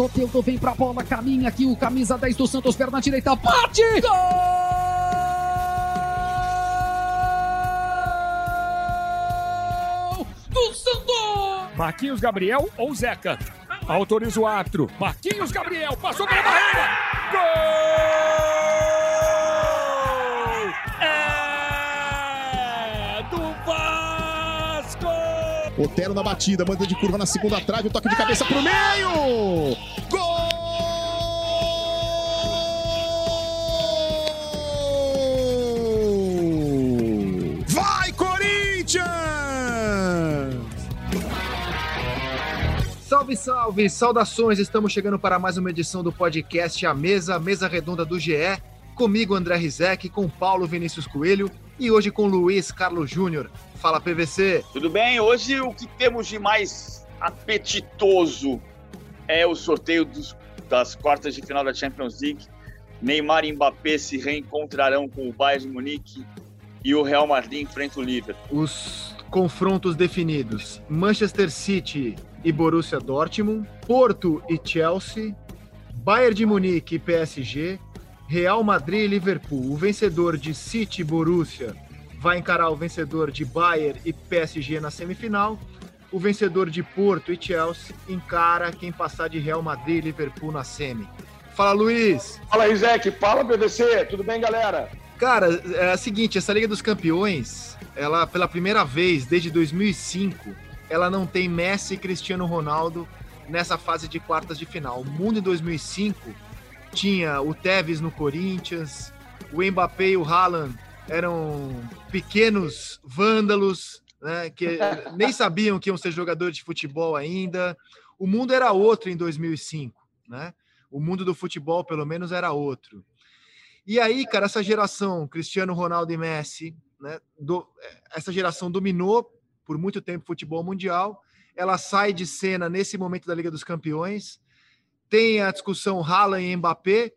Soteldo vem pra bola, caminha aqui o camisa 10 do Santos, perna direita, bate! Gol! Do Santos! Marquinhos Gabriel ou Zeca? Autoriza o árbitro. Marquinhos Gabriel passou pela barreira. Gol! É do Vasco! Otero na batida, manda de curva na segunda trave, o toque de cabeça pro meio! Salve, salve! Saudações! Estamos chegando para mais uma edição do podcast A Mesa, mesa redonda do GE. Comigo, André Rizek, com Paulo Vinícius Coelho e hoje com Luiz Carlos Júnior. Fala, PVC! Tudo bem? Hoje o que temos de mais apetitoso é o sorteio dos, das quartas de final da Champions League. Neymar e Mbappé se reencontrarão com o Bayern de Munique e o Real Madrid enfrenta o Liverpool. Os confrontos definidos: Manchester City e Borussia Dortmund, Porto e Chelsea, Bayern de Munique e PSG, Real Madrid e Liverpool. O vencedor de City e Borussia vai encarar o vencedor de Bayern e PSG na semifinal. O vencedor de Porto e Chelsea encara quem passar de Real Madrid e Liverpool na semi. Fala, Luiz! Fala, Rizek. Fala, PVC. Tudo bem, galera? Cara, é o seguinte, essa Liga dos Campeões, ela pela primeira vez desde 2005, ela não tem Messi e Cristiano Ronaldo nessa fase de quartas de final. O mundo em 2005 tinha o Tevez no Corinthians, o Mbappé e o Haaland eram pequenos vândalos, né, que nem sabiam que iam ser jogadores de futebol ainda. O mundo era outro em 2005, né? O mundo do futebol, pelo menos, era outro. E aí, cara, essa geração, Cristiano Ronaldo e Messi, né, do, essa geração dominou por muito tempo futebol mundial. Ela sai de cena nesse momento da Liga dos Campeões. Tem a discussão Haaland e Mbappé,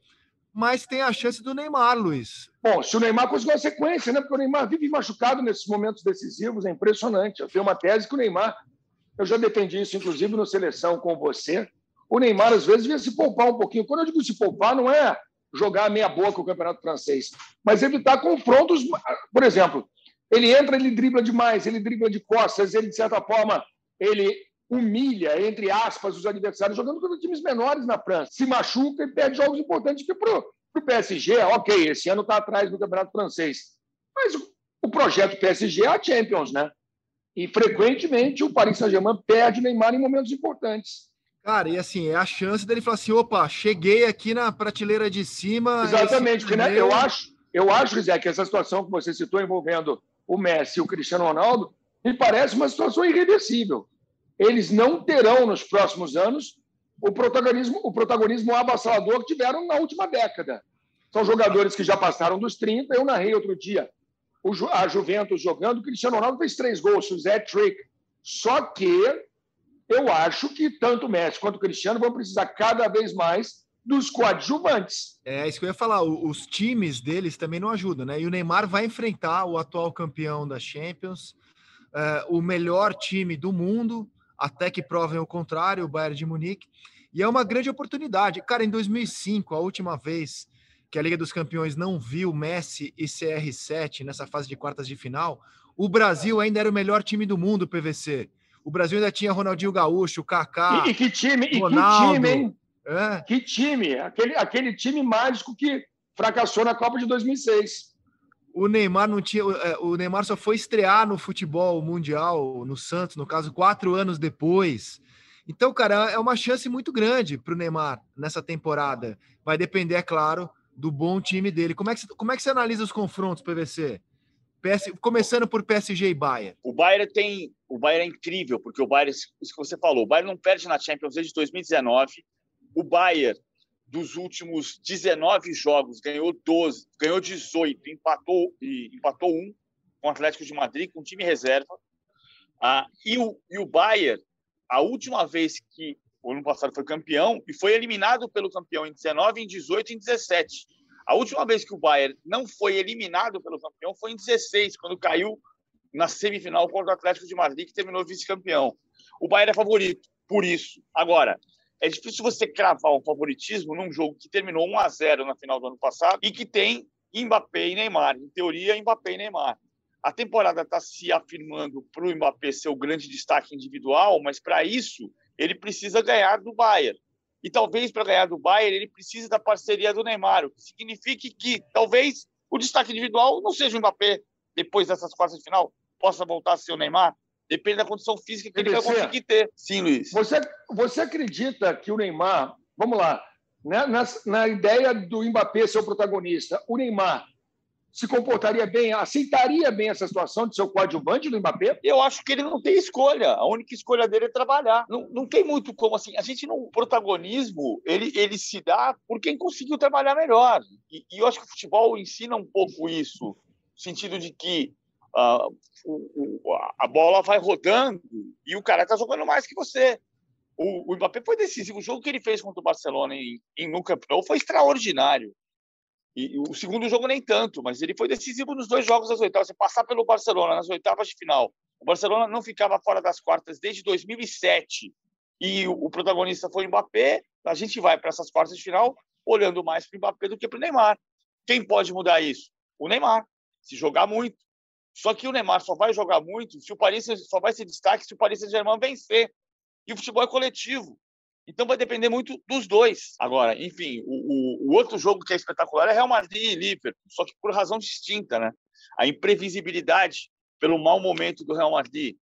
mas tem a chance do Neymar, Luiz. Bom, se o Neymar conseguir uma sequência, né? Porque o Neymar vive machucado nesses momentos decisivos, é impressionante. Eu tenho uma tese que o Neymar, eu já defendi isso, inclusive, no seleção com você. O Neymar, às vezes, devia se poupar um pouquinho. Quando eu digo se poupar, não é jogar meia boca o campeonato francês, mas evitar confrontos. Por exemplo, ele entra, ele dribla demais, ele dribla de costas, ele, de certa forma, ele humilha, entre aspas, os adversários, jogando contra times menores na França. Se machuca e perde jogos importantes, que para o PSG, ok, esse ano está atrás do campeonato francês. Mas o, o projeto PSG é a Champions, né? E frequentemente o Paris Saint-Germain perde o Neymar em momentos importantes. Cara, e assim, é a chance dele falar assim: opa, cheguei aqui na prateleira de cima. Exatamente, porque né, eu acho, eu acho, Zé, que essa situação que você citou envolvendo o Messi e o Cristiano Ronaldo me parece uma situação irreversível. Eles não terão nos próximos anos o protagonismo, o protagonismo avassalador que tiveram na última década. São jogadores que já passaram dos 30. Eu narrei outro dia a Juventus jogando, o Cristiano Ronaldo fez três gols, o Zé Trick. Só que eu acho que tanto o Messi quanto o Cristiano vão precisar cada vez mais dos coadjuvantes. É isso que eu ia falar. Os times deles também não ajudam, né? E o Neymar vai enfrentar o atual campeão da Champions, uh, o melhor time do mundo, até que provem o contrário, o Bayern de Munique. E é uma grande oportunidade. Cara, em 2005, a última vez que a Liga dos Campeões não viu Messi e CR7 nessa fase de quartas de final, o Brasil ainda era o melhor time do mundo, PVC. O Brasil ainda tinha Ronaldinho Gaúcho, Kaká. E, e que time, Ronaldo, e que time, hein? É. Que time, aquele, aquele time mágico que fracassou na Copa de 2006. O Neymar não tinha, o Neymar só foi estrear no futebol mundial, no Santos, no caso, quatro anos depois. Então, cara, é uma chance muito grande para o Neymar nessa temporada. Vai depender, é claro, do bom time dele. Como é que, você, como é que você analisa os confrontos, PVC? PS, começando por PSG e Bayern. O Bayern tem. O Bayern é incrível, porque o Bayern, isso que você falou, o Bayern não perde na Champions desde 2019. O Bayern, dos últimos 19 jogos, ganhou 12, ganhou 18, empatou, empatou um com o Atlético de Madrid, com time reserva. Ah, e, o, e o Bayern, a última vez que o ano passado foi campeão, e foi eliminado pelo campeão em 19, em 18 e em 17 a última vez que o Bayern não foi eliminado pelo campeão foi em 16, quando caiu na semifinal contra o Atlético de Madrid, que terminou vice-campeão. O Bayern é favorito, por isso. Agora, é difícil você cravar um favoritismo num jogo que terminou 1 a 0 na final do ano passado e que tem Mbappé e Neymar. Em teoria, Mbappé e Neymar. A temporada está se afirmando para o Mbappé ser o grande destaque individual, mas para isso ele precisa ganhar do Bayern. E talvez para ganhar do Bayern ele precise da parceria do Neymar, o que significa que talvez o destaque individual não seja o Mbappé depois dessas quartas de final, possa voltar a ser o Neymar. Depende da condição física que ele vai conseguir ter. Sim, Luiz. Você, você acredita que o Neymar, vamos lá, né, na, na ideia do Mbappé ser o protagonista, o Neymar se comportaria bem, aceitaria bem essa situação de ser o coadjuvante do Mbappé? Eu acho que ele não tem escolha. A única escolha dele é trabalhar. Não, não tem muito como assim. A gente não. O protagonismo ele, ele se dá por quem conseguiu trabalhar melhor. E, e eu acho que o futebol ensina um pouco isso, no sentido de que o, a bola vai rodando e o cara está jogando mais que você. O, o Mbappé foi decisivo. O jogo que ele fez contra o Barcelona em, em no Camp Nou foi extraordinário. E, o segundo jogo nem tanto, mas ele foi decisivo nos dois jogos das oitavas. Você passar pelo Barcelona nas oitavas de final. O Barcelona não ficava fora das quartas desde 2007 e o, o protagonista foi o Mbappé. A gente vai para essas quartas de final olhando mais para o Mbappé do que para o Neymar. Quem pode mudar isso? O Neymar, se jogar muito. Só que o Neymar só vai jogar muito se o Paris só vai ser destaque se o Paris Saint-Germain vencer. E o futebol é coletivo. Então vai depender muito dos dois. Agora, enfim, o, o, o, outro jogo que é espetacular é Real Madrid e Liverpool, só que por razão distinta, né? A imprevisibilidade pelo mau momento do Real Madrid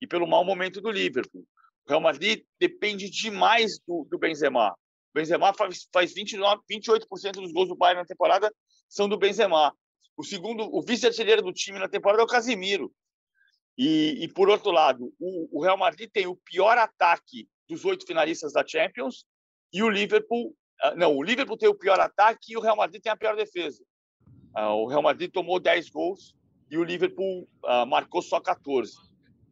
e pelo mau momento do Liverpool. O Real Madrid depende demais do, do Benzema. O Benzema faz, faz 29, 28% dos gols do Bayern na temporada são do Benzema. O segundo, o vice-artilheiro do time na temporada é o Casimiro. E, e por outro lado, o, o Real Madrid tem o pior ataque dos oito finalistas da Champions e o Liverpool ah, não, o Liverpool tem o pior ataque e o Real Madrid tem a pior defesa. Ah, o Real Madrid tomou 10 gols e o Liverpool ah, marcou só 14.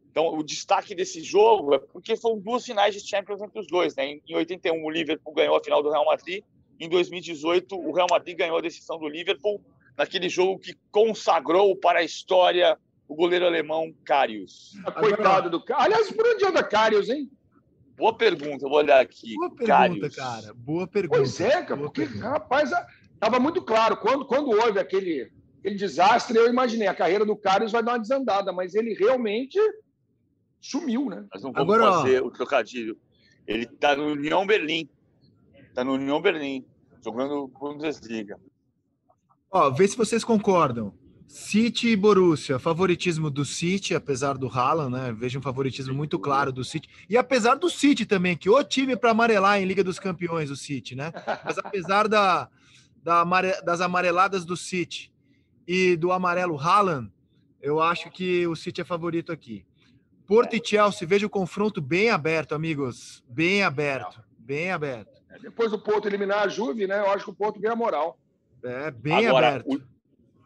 Então, o destaque desse jogo é porque foram duas finais de Champions entre os dois. Né? Em 81, o Liverpool ganhou a final do Real Madrid. Em 2018, o Real Madrid ganhou a decisão do Liverpool naquele jogo que consagrou para a história o goleiro alemão Karius. Coitado do Karius. Aliás, por onde anda Karius, hein? Boa pergunta, vou olhar aqui. Boa pergunta, cara. Boa pergunta. Pois é, cara, porque, rapaz, estava muito claro. Quando, quando houve aquele, aquele desastre, eu imaginei, a carreira do Carlos vai dar uma desandada, mas ele realmente sumiu, né? Nós não vamos Agora, fazer ó... o trocadilho. Ele está no União Berlim. Está no União Berlim, jogando Bundesliga. Ó, vê se vocês concordam. City e Borussia, favoritismo do City, apesar do Haaland, né? Vejo um favoritismo muito claro do City. E apesar do City também, que o time para amarelar em Liga dos Campeões, o City, né? Mas apesar da, da amare... das amareladas do City e do amarelo Haaland, eu acho que o City é favorito aqui. Porto e Chelsea, vejo o confronto bem aberto, amigos. Bem aberto, bem aberto. É, depois do Porto eliminar a Juve, né? Eu acho que o Porto ganha moral. É, bem Agora, aberto. O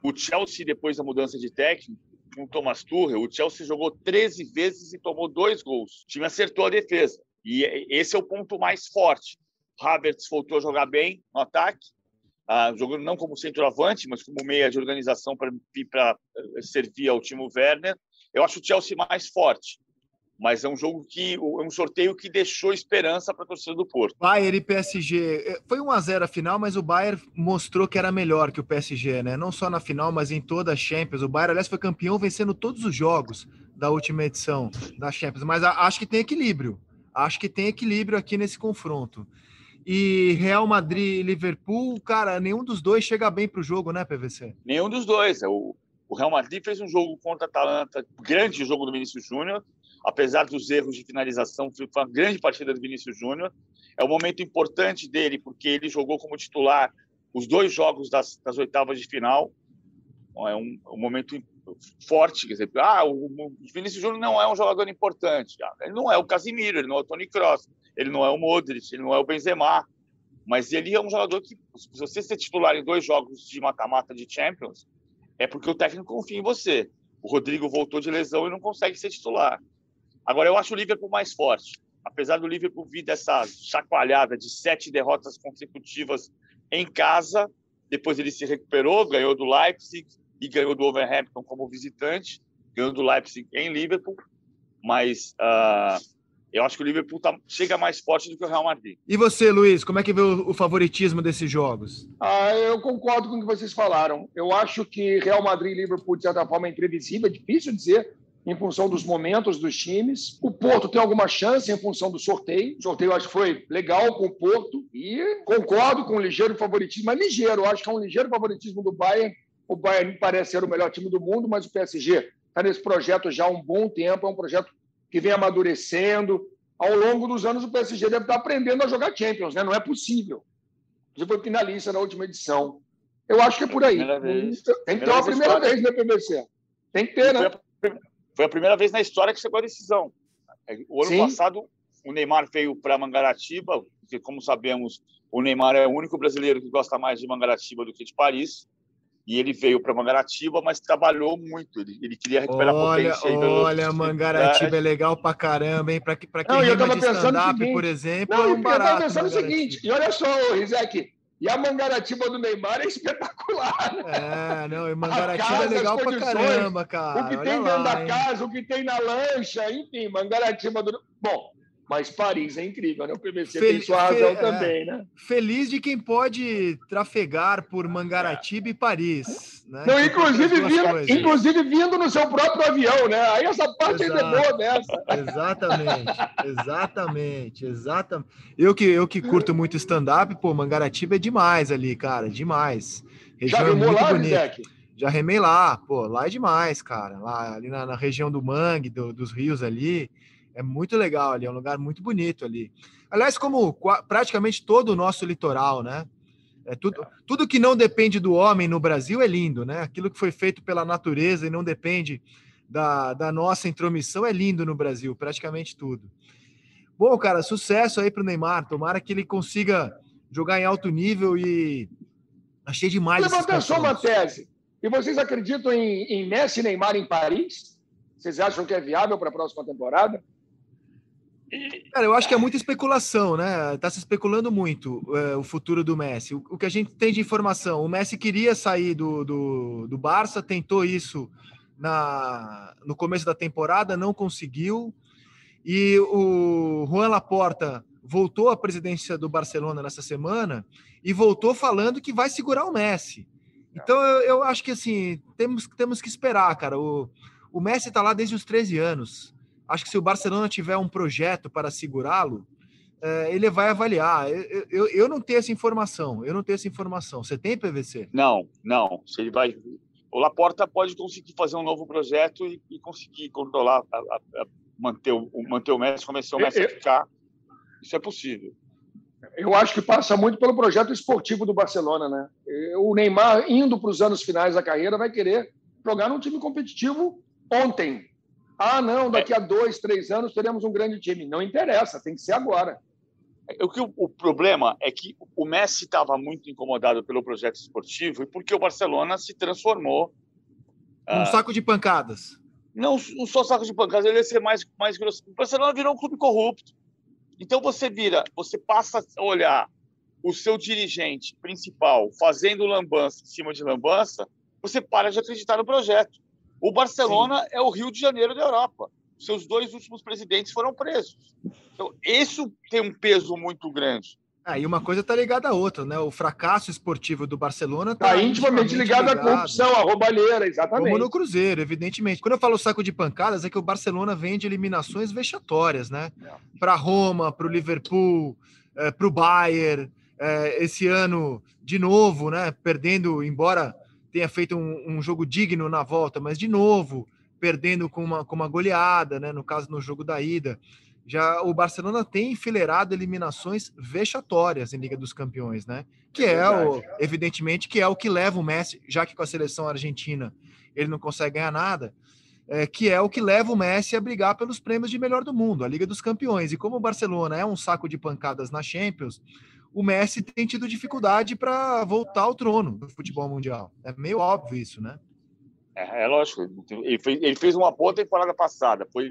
o Chelsea, depois da mudança de técnico, com o Thomas Tuchel, o Chelsea jogou 13 vezes e tomou dois gols. O time acertou a defesa. E esse é o ponto mais forte. Havertz voltou a jogar bem no ataque, ah, jogando não como centroavante, mas como meia de organização para eh, servir ao time Werner. Eu acho o Chelsea mais forte mas é um jogo que é um sorteio que deixou esperança para a torcida do Porto. Bayern e PSG é, foi 1 a 0 a final, mas o Bayern mostrou que era melhor que o PSG, né? Não só na final, mas em toda a Champions. O Bayern, aliás, foi campeão vencendo todos os jogos da última edição da Champions. Mas acho que tem equilíbrio. Acho que tem equilíbrio aqui nesse confronto. E Real Madrid e Liverpool, cara, nenhum dos dois chega bem para o jogo, né, PVC? Nenhum dos dois. O, o Real Madrid fez um jogo contra a Atalanta, grande jogo do Vinícius Júnior, apesar dos erros de finalização, foi uma grande partida do Vinícius Júnior. É um momento importante dele, porque ele jogou como titular os dois jogos das, das oitavas de final. É um, um, momento forte. Quer dizer, ah, o, o Vinícius Júnior não é um jogador importante. Ah, ele não é o Casimiro, ele não é o Tony Kroos, ele não é o Modric, ele não é o Benzema. Mas ele é um jogador que, se você ser titular em dois jogos de mata-mata de Champions, é porque o técnico confia em você. O Rodrigo voltou de lesão e não consegue ser titular. Agora, eu acho o Liverpool mais forte. Apesar do Liverpool vir dessa chacoalhada de sete derrotas consecutivas em casa, depois ele se recuperou, ganhou do Leipzig e ganhou do Overhampton como visitante, ganhou do Leipzig em Liverpool. Mas uh, eu acho que o Liverpool tá, chega mais forte do que o Real Madrid. E você, Luiz, como é que vê o, o, favoritismo desses jogos? Ah, eu concordo com o que vocês falaram. Eu acho que Real Madrid e Liverpool, de certa forma, é imprevisível, é difícil dizer em função dos momentos dos times. O Porto tem alguma chance em função do sorteio. O sorteio acho que foi legal com o Porto e concordo com o ligeiro favoritismo, mas ligeiro, acho que é um ligeiro favoritismo do Bayern. O Bayern parece ser o melhor time do mundo, mas o PSG está nesse projeto já há um bom tempo, é um projeto que vem amadurecendo. Ao longo dos anos, o PSG deve estar aprendendo a jogar Champions, né? Não é possível. Já foi finalista na última edição. Eu acho que é por aí. Tem que ter uma primeira vez, né, PVC? Tem que ter, né? Foi a primeira vez na história que chegou a decisão. É, o ano Sim. passado, o Neymar veio para Mangaratiba, porque, como sabemos, o Neymar é o único brasileiro que gosta mais de Mangaratiba do que de Paris. E ele veio para Mangaratiba, mas trabalhou muito. Ele, ele queria recuperar olha, a potência. Olha, Mangaratiba é legal para caramba, hein? Para quem não, eu tava pensando seguinte, por exemplo, não, é um barato. Eu estava pensando o seguinte, e olha só, Rizek, e a Mangaratiba do Neymar é espetacular. Né? É, não, e Mangaratiba casa, é legal pra caramba, cara. O que Olha tem dentro da casa, o que tem na lancha, enfim, Mangaratiba do. Bom, mas Paris é incrível, né? O PVC Fel... tem sua razão Fel... também, né? Feliz de quem pode trafegar por Mangaratiba e Paris. Né? Não, inclusive, vindo, inclusive vindo no seu próprio avião, né? Aí essa parte Exato. ainda é boa dessa. Exatamente, exatamente, exatamente. Eu que, eu que curto muito stand-up, pô, Mangaratiba é demais ali, cara, demais. Região Já é muito lá, bonita. Já remei lá, pô, lá é demais, cara. Lá ali na, na região do Mangue, do, dos rios ali. É muito legal ali, é um lugar muito bonito ali. Aliás, como praticamente todo o nosso litoral, né? É tudo, tudo que não depende do homem no Brasil é lindo, né? Aquilo que foi feito pela natureza e não depende da, da nossa intromissão é lindo no Brasil, praticamente tudo. Bom, cara, sucesso aí para o Neymar. Tomara que ele consiga jogar em alto nível e achei demais. Levanta só uma tese. E vocês acreditam em, em Messi e Neymar em Paris? Vocês acham que é viável para a próxima temporada? Cara, eu acho que é muita especulação, né? Tá se especulando muito é, o futuro do Messi. O, o, que a gente tem de informação, o Messi queria sair do, do, do Barça, tentou isso na, no começo da temporada, não conseguiu. E o Juan Laporta voltou à presidência do Barcelona nessa semana e voltou falando que vai segurar o Messi. Então eu, eu acho que assim, temos, temos que esperar, cara. O, o Messi está lá desde os 13 anos. Acho que se o Barcelona tiver um projeto para segurá-lo, é, ele vai avaliar. Eu, eu, eu, não tenho essa informação. Eu não tenho essa informação. Você tem PVC? Não, não. Se ele vai. O Laporta pode conseguir fazer um novo projeto e, e conseguir controlar, a, a, a manter, o, manter o Messi, começar o Messi a ficar. Isso é possível. Eu acho que passa muito pelo projeto esportivo do Barcelona, né? O Neymar, indo para os anos finais da carreira, vai querer jogar num time competitivo ontem, ah, não, daqui a dois, três anos teremos um grande time. Não interessa, tem que ser agora. O, que, o problema é que o Messi estava muito incomodado pelo projeto esportivo e porque o Barcelona se transformou. Um uh, saco de pancadas. Não, não só saco de pancadas, ele ia ser mais, mais grosso. O Barcelona virou um clube corrupto. Então você vira, você passa a olhar o seu dirigente principal fazendo lambança em cima de lambança, você para de acreditar no projeto. O Barcelona Sim. é o Rio de Janeiro da Europa. Seus dois últimos presidentes foram presos. Então, isso tem um peso muito grande. Ah, e uma coisa está ligada à outra, né? O fracasso esportivo do Barcelona está tá intimamente, ligado, ligado, à corrupção, à roubalheira, exatamente. Como no Cruzeiro, evidentemente. Quando eu falo saco de pancadas, é que o Barcelona vende eliminações vexatórias, né? É. Para Roma, para o Liverpool, é, para o Bayern. É, esse ano, de novo, né? Perdendo, embora tenha feito um, um, jogo digno na volta, mas de novo perdendo com uma, com uma goleada, né? No caso no jogo da ida. Já o Barcelona tem enfileirado eliminações vexatórias em Liga dos Campeões, né? Que é, é o, evidentemente, que é o que leva o Messi, já que com a seleção argentina ele não consegue ganhar nada, é, que é o que leva o Messi a brigar pelos prêmios de melhor do mundo, a Liga dos Campeões. E como o Barcelona é um saco de pancadas na Champions, o Messi tem tido dificuldade para voltar ao trono do futebol mundial. É meio óbvio isso, né? É, é lógico. Ele fez, ele fez, uma boa temporada passada. Foi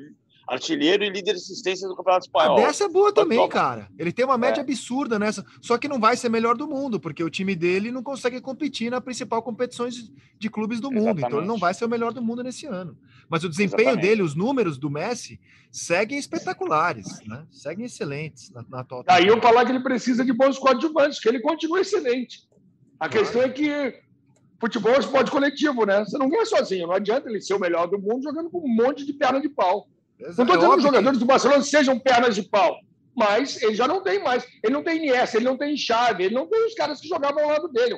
Artilheiro e líder de assistência do Campeonato Espanhol. A dessa é boa também, cara. Ele tem uma média é. absurda nessa. Só que não vai ser melhor do mundo, porque o time dele não consegue competir na principal competições de clubes do mundo. Exatamente. Então ele não vai ser o melhor do mundo nesse ano. Mas o desempenho Exatamente. dele, os números do Messi, seguem espetaculares, né? Seguem excelentes na, na atual. Aí eu falar que ele precisa de bons coadjuvantes, que ele continua excelente. A questão é que futebol é um esporte coletivo, né? Você não ganha sozinho. Não adianta ele ser o melhor do mundo jogando com um monte de perna de pau. Não estou dizendo que os jogadores do Barcelona sejam pernas de pau, mas ele já não tem mais. Ele não tem Iniesta, ele não tem Chave, ele não tem os caras que jogavam ao lado dele,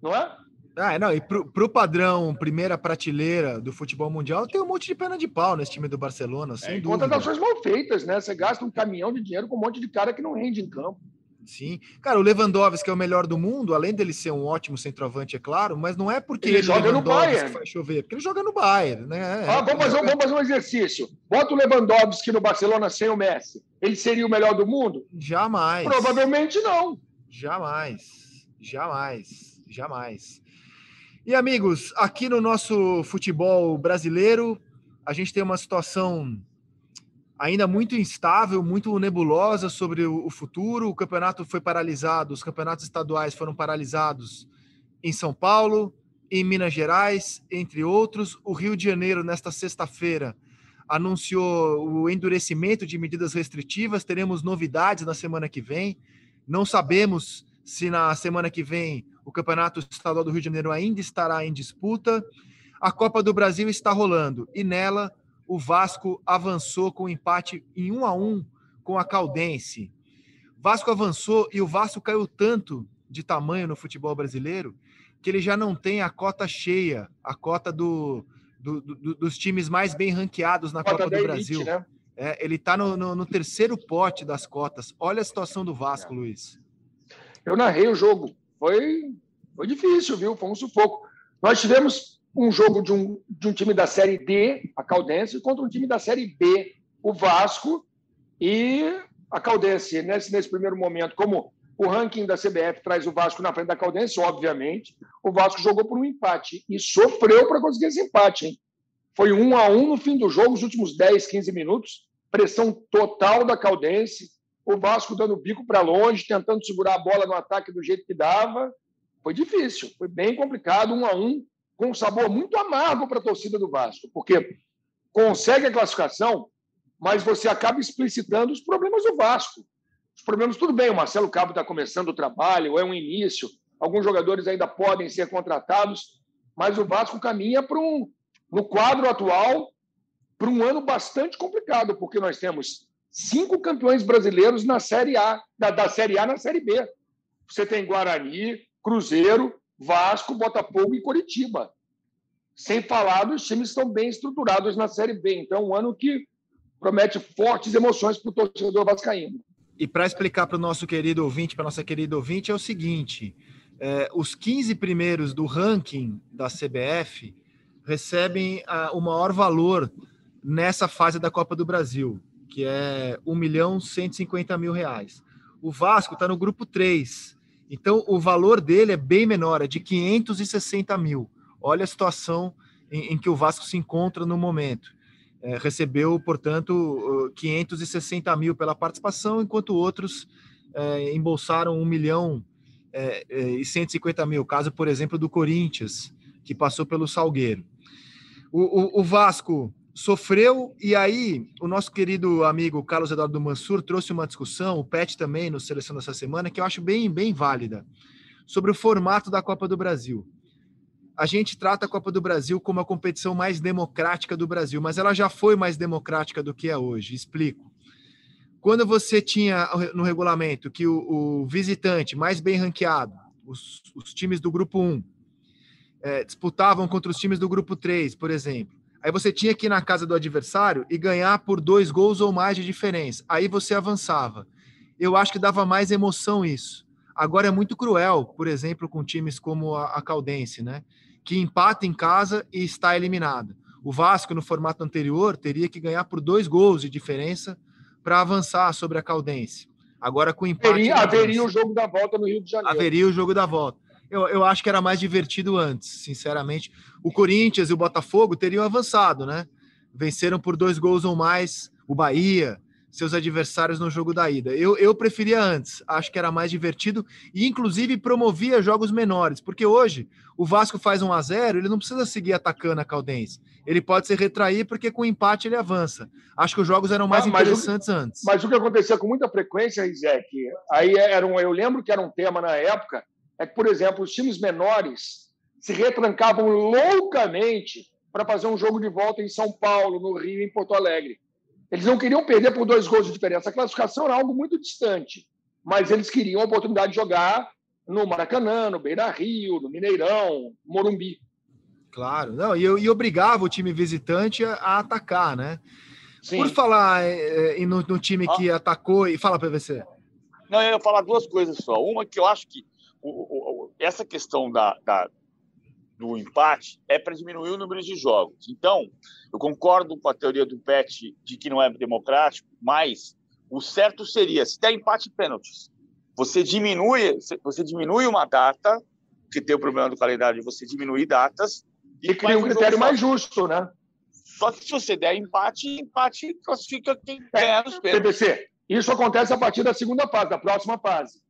não é? Ah, não, e pro, pro padrão primeira prateleira do futebol mundial, tem um monte de perna de pau nesse time do Barcelona, sem é, dúvida. Contratações mal feitas, né? Você gasta um caminhão de dinheiro com um monte de cara que não rende em campo. Sim. Cara, o Lewandowski é o melhor do mundo, além dele ser um ótimo centroavante, é claro, mas não é porque ele, ele joga no Bayern. faz chover, porque ele joga no Bayern, né? Ah, vamos, fazer, vamos fazer um exercício. Bota o Lewandowski no Barcelona sem o Messi. Ele seria o melhor do mundo? Jamais. Provavelmente não. Jamais. Jamais. Jamais. E amigos, aqui no nosso futebol brasileiro, a gente tem uma situação ainda muito instável, muito nebulosa sobre o futuro. O campeonato foi paralisado, os campeonatos estaduais foram paralisados em São Paulo, em Minas Gerais, entre outros. O Rio de Janeiro, nesta sexta-feira, anunciou o endurecimento de medidas restritivas. Teremos novidades na semana que vem. Não sabemos se na semana que vem o Campeonato Estadual do Rio de Janeiro ainda estará em disputa. A Copa do Brasil está rolando e nela o Vasco avançou com um empate em 1 a 1 com a Caldense. Vasco avançou e o Vasco caiu tanto de tamanho no futebol brasileiro que ele já não tem a cota cheia, a cota do, do, do dos times mais bem ranqueados na Copa do elite, Brasil. Né? É, ele está no, no, no, terceiro pote das cotas. Olha a situação do Vasco, é. Luiz. Eu narrei o jogo. Foi, foi difícil, viu? Foi um sufoco. Nós tivemos um jogo de um, de um time da Série D, a Caldense, contra um time da Série B, o Vasco, e a Caldense, nesse, nesse primeiro momento, como o ranking da CBF traz o Vasco na frente da Caldense, obviamente, o Vasco jogou por um empate e sofreu para conseguir esse empate. Hein? Foi um a um no fim do jogo, os últimos 10, 15 minutos, pressão total da Caldense, o Vasco dando bico para longe, tentando segurar a bola no ataque do jeito que dava. Foi difícil, foi bem complicado, um a um com um sabor muito amargo para a torcida do Vasco, porque consegue a classificação, mas você acaba explicitando os problemas do Vasco. Os problemas, tudo bem, o Marcelo Cabo está começando o trabalho, é um início, alguns jogadores ainda podem ser contratados, mas o Vasco caminha para um, no quadro atual, para um ano bastante complicado, porque nós temos cinco campeões brasileiros na Série A, da, da Série A na Série B. Você tem Guarani, Cruzeiro, Vasco, Botafogo e Coritiba. Sem falar dos times estão bem estruturados na Série B. Então, é um ano que promete fortes emoções para o torcedor vascaíno. E para explicar para o nosso querido ouvinte, para nossa querida ouvinte, é o seguinte: é, os 15 primeiros do ranking da CBF recebem a, o maior valor nessa fase da Copa do Brasil, que é 1 milhão 150 mil reais. O Vasco está no grupo 3, então, o valor dele é bem menor, é de 560 mil. Olha a situação em, em que o Vasco se encontra no momento. É, recebeu, portanto, 560 mil pela participação, enquanto outros é, embolsaram 1 milhão é, é e 150 mil. Caso, por exemplo, do Corinthians, que passou pelo Salgueiro. O, o, o Vasco sofreu, e aí o nosso querido amigo Carlos Eduardo Mansur trouxe uma discussão, o Pet também, no Seleção dessa semana, que eu acho bem, bem válida, sobre o formato da Copa do Brasil. A gente trata a Copa do Brasil como a competição mais democrática do Brasil, mas ela já foi mais democrática do que é hoje. Explico. Quando você tinha no regulamento que o, o visitante mais bem ranqueado, os, os times do grupo 1, é, eh, disputavam contra os times do grupo 3, por exemplo Aí você tinha que ir na casa do adversário e ganhar por dois gols ou mais de diferença. Aí você avançava. Eu acho que dava mais emoção isso. Agora é muito cruel, por exemplo, com times como a, Caldense, né? Que empata em casa e está eliminado. O Vasco, no formato anterior, teria que ganhar por dois gols de diferença para avançar sobre a Caldense. Agora com empate. Haveria, haveria o jogo da volta no Rio de Janeiro. Haveria o jogo da volta eu, eu acho que era mais divertido antes, sinceramente. O Corinthians e o Botafogo teriam avançado, né? venceram por dois gols ou mais o Bahia, seus adversários no jogo da ida. Eu, eu preferia antes, acho que era mais divertido e, inclusive, promovia jogos menores, porque hoje o Vasco faz 1 a 0 ele não precisa seguir atacando a Caldense. Ele pode se retrair porque com empate ele avança. Acho que os jogos eram mais mas, interessantes o, antes. Mas o que acontecia com muita frequência, Isaac, aí era um, eu lembro que era um tema na época, é que, por exemplo, os times menores se retrancavam loucamente para fazer um jogo de volta em São Paulo, no Rio, em Porto Alegre. Eles não queriam perder por dois gols de diferença. A classificação era algo muito distante, mas eles queriam a oportunidade de jogar no Maracanã, no Beira Rio, no Mineirão, Morumbi. Claro, não, e, e obrigava o time visitante a, a atacar, né? Sim. Por falar é, no, no, time que ah. atacou, e fala PVC. Não, eu ia falar duas coisas só. Uma que eu acho que o, o, essa questão da, da, do empate é para diminuir o número de jogos. Então, eu concordo com a teoria do Pet de que não é democrático, mas o certo seria, se der empate e pênaltis, você diminui, você diminui uma data, que tem o problema do calendário de você diminuir datas. E, cria um critério mais justo, né? Só que se você der empate, empate classifica quem é, ganhar nos pênaltis. PBC, isso acontece a partir da segunda fase, da próxima fase.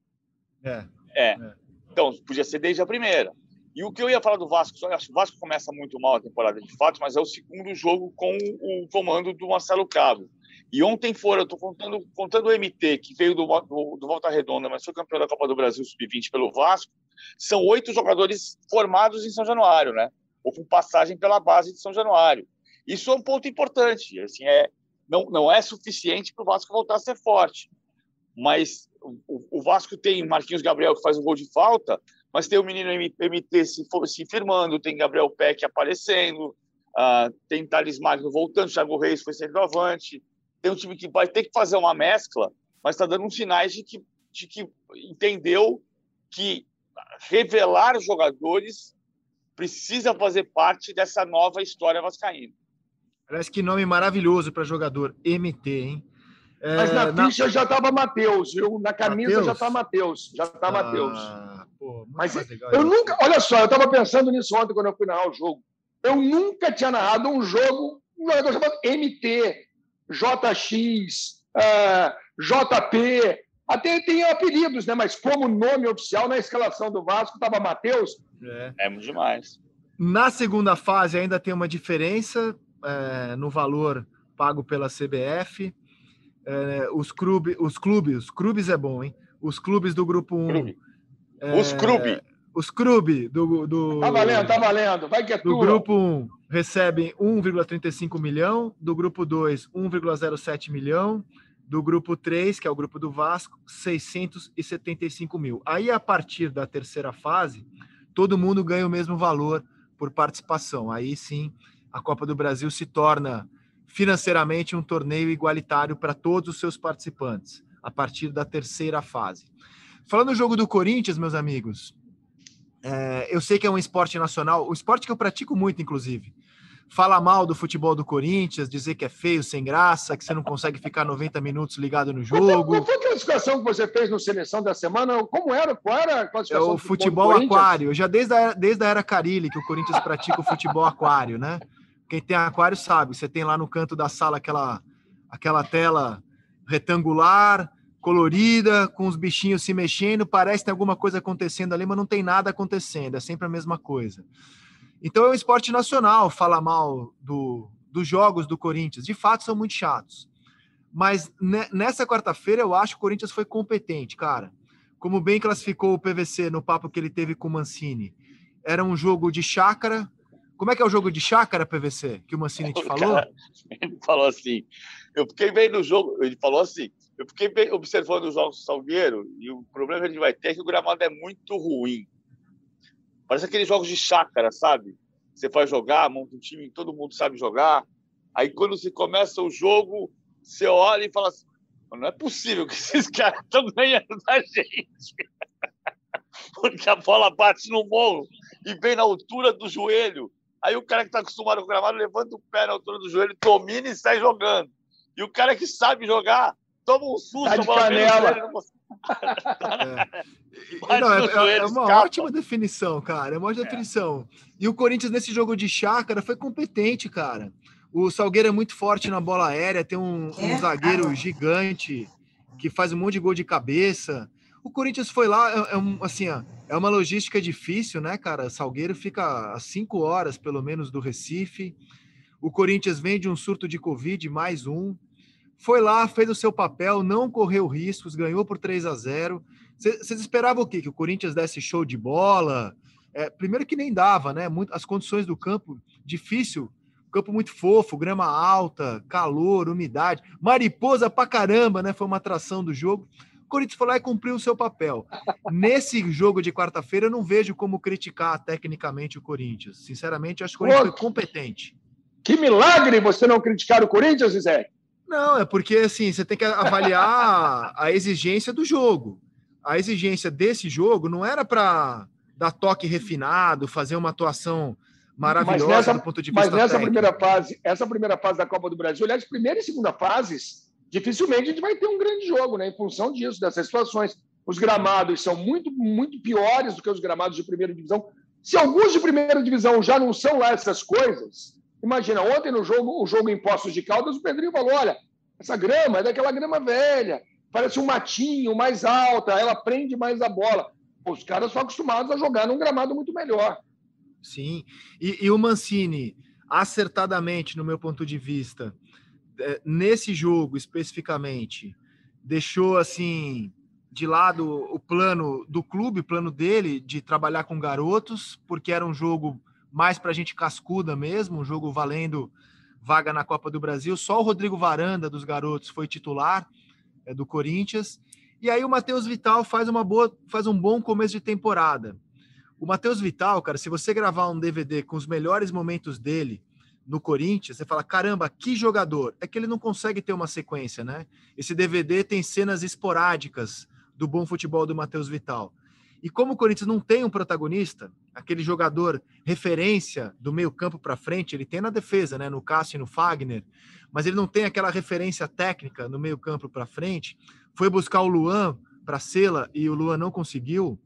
É. é. é. Então, podia ser desde a primeira. E o que eu ia falar do Vasco, acho que o Vasco começa muito mal a temporada de fato, mas é o segundo jogo com o comando do Marcelo Cabo. E ontem foram, eu estou contando, contando o MT, que veio do, do, do, Volta Redonda, mas foi campeão da Copa do Brasil Sub-20 pelo Vasco, são oito jogadores formados em São Januário, né? Ou com passagem pela base de São Januário. Isso é um ponto importante. Assim, é, não, não é suficiente para o Vasco voltar a ser forte. Mas o, Vasco tem Marquinhos Gabriel, que faz um gol de falta, mas tem o menino MT se, se firmando, tem Gabriel Peck aparecendo, uh, tem Thales Magno voltando, Thiago Reis foi centroavante. Tem um time que vai ter que fazer uma mescla, mas está dando uns sinais de que, de que entendeu que revelar jogadores precisa fazer parte dessa nova história vascaína. Parece que nome maravilhoso para jogador, MT, hein? É, mas na, na ficha já estava Matheus, viu? Na camisa Mateus? já está Matheus, já está ah, Matheus. Pô, Mas eu nunca, olha só, eu estava pensando nisso ontem quando eu fui narrar o jogo. Eu nunca tinha narrado um jogo, um jogador chamado MT, JX, uh, JP, até tem apelidos, né? Mas como nome oficial na escalação do Vasco estava Matheus. É. é muito demais. Na segunda fase ainda tem uma diferença é, no valor pago pela CBF. É, os, clube, os clubes, os clubes é bom, hein? Os clubes do grupo 1. Um, é, os clubes. Os clubes do, do. Tá valendo, tá valendo. Vai que é Do grupo 1 recebem 1,35 milhão, do grupo 2, 1,07 milhão, do grupo 3, que é o grupo do Vasco, 675 mil. Aí, a partir da terceira fase, todo mundo ganha o mesmo valor por participação. Aí sim, a Copa do Brasil se torna financeiramente um torneio igualitário para todos os seus participantes, a partir da terceira fase. Falando no jogo do Corinthians, meus amigos, é, eu sei que é um esporte nacional, o esporte que eu pratico muito, inclusive. Fala mal do futebol do Corinthians, dizer que é feio, sem graça, que você não consegue ficar 90 minutos ligado no jogo. Qual foi a classificação que você fez no Seleção da Semana? Como era? Qual era a classificação? É o futebol aquário. Já desde a, desde a era Carilli que o Corinthians pratica o futebol aquário, né? Quem tem aquário sabe. Você tem lá no canto da sala aquela, aquela tela retangular, colorida, com os bichinhos se mexendo, parece que tem alguma coisa acontecendo ali, mas não tem nada acontecendo, é sempre a mesma coisa. Então é um esporte nacional falar mal do, dos jogos do Corinthians. De fato, são muito chatos. Mas nessa quarta-feira eu acho que o Corinthians foi competente, cara. Como bem classificou o PVC no papo que ele teve com o Mancini. Era um jogo de chácara. Como é que é o jogo de chácara, PVC, que o Mancini te falou? Cara, ele falou assim. Eu fiquei bem no jogo. Ele falou assim: eu fiquei observando os jogos do Salgueiro e o problema que a gente vai ter é que o gramado é muito ruim. Parece aqueles jogos de chácara, sabe? Você vai jogar, monta um time, todo mundo sabe jogar. Aí quando você começa o jogo, você olha e fala assim: não é possível que esses caras estão ganhando da gente. Porque a bola bate no morro e vem na altura do joelho. Aí o cara que está acostumado com o gramado levanta o pé na altura do joelho, domina e sai jogando. E o cara que sabe jogar toma um susto, tá de canela. É. Não, é, é, uma ótima definição, cara. É uma ótima é. definição. E o Corinthians, nesse jogo de chácara, foi competente, cara. O Salgueiro é muito forte na bola aérea, tem um, um É? zagueiro Ah. gigante que faz um monte de gol de cabeça. O Corinthians foi lá, é, é um, assim, ó, é uma logística difícil, né, cara? Salgueiro fica a cinco horas, pelo menos, do Recife. O Corinthians vem de um surto de Covid, mais um. Foi lá, fez o seu papel, não correu riscos, ganhou por 3 a 0 Vocês esperavam o quê? Que o Corinthians desse show de bola? É, primeiro que nem dava, né? Muito, as condições do campo, difícil. Campo muito fofo, grama alta, calor, umidade. Mariposa pra caramba, né? Foi uma atração do jogo. Corinthians foi lá e cumpriu o seu papel. Nesse jogo de quarta-feira, eu não vejo como criticar tecnicamente o Corinthians. Sinceramente, acho que o Corinthians foi competente. Que milagre você não criticar o Corinthians, Zé. Não, é porque assim, você tem que avaliar a exigência do jogo. A exigência desse jogo não era para dar toque refinado, fazer uma atuação maravilhosa nessa- do ponto de vista Mas nessa técnico. primeira fase, essa primeira fase da Copa do Brasil, aliás, primeira e segunda fases, dificilmente a gente vai ter um grande jogo, né? Em função disso, dessas situações. Os gramados são muito, muito piores do que os gramados de primeira divisão. Se alguns de primeira divisão já não são lá essas coisas, imagina, ontem no jogo, o jogo em Poços de Caldas, o Pedrinho falou: olha, essa grama é daquela grama velha, parece um matinho, mais alta, ela prende mais a bola. Os caras são acostumados a jogar num gramado muito melhor. Sim. E, e o Mancini, acertadamente, no meu ponto de vista, nesse jogo especificamente, deixou assim de lado o plano do clube, o plano dele de trabalhar com garotos, porque era um jogo mais para gente cascuda mesmo, um jogo valendo vaga na Copa do Brasil. Só o Rodrigo Varanda dos garotos foi titular é, do Corinthians. E aí o Matheus Vital faz uma boa, faz um bom começo de temporada. O Matheus Vital, cara, se você gravar um DVD com os melhores momentos dele no Corinthians, você fala: caramba, que jogador! É que ele não consegue ter uma sequência, né? Esse DVD tem cenas esporádicas do bom futebol do Matheus Vital. E como o Corinthians não tem um protagonista, aquele jogador referência do meio-campo para frente, ele tem na defesa, né? No Cássio e no Fagner, mas ele não tem aquela referência técnica no meio-campo para frente. Foi buscar o Luan para Sela e o Luan não conseguiu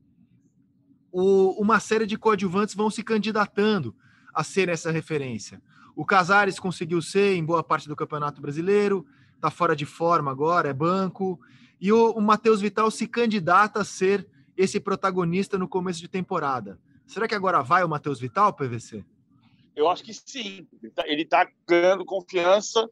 o, uma série de coadjuvantes vão se candidatando a ser essa referência. O Casares conseguiu ser em boa parte do Campeonato Brasileiro, está fora de forma agora, é banco. E o, o Matheus Vital se candidata a ser esse protagonista no começo de temporada. Será que agora vai o Matheus Vital, PVC? Eu acho que sim. Ele está ganhando confiança,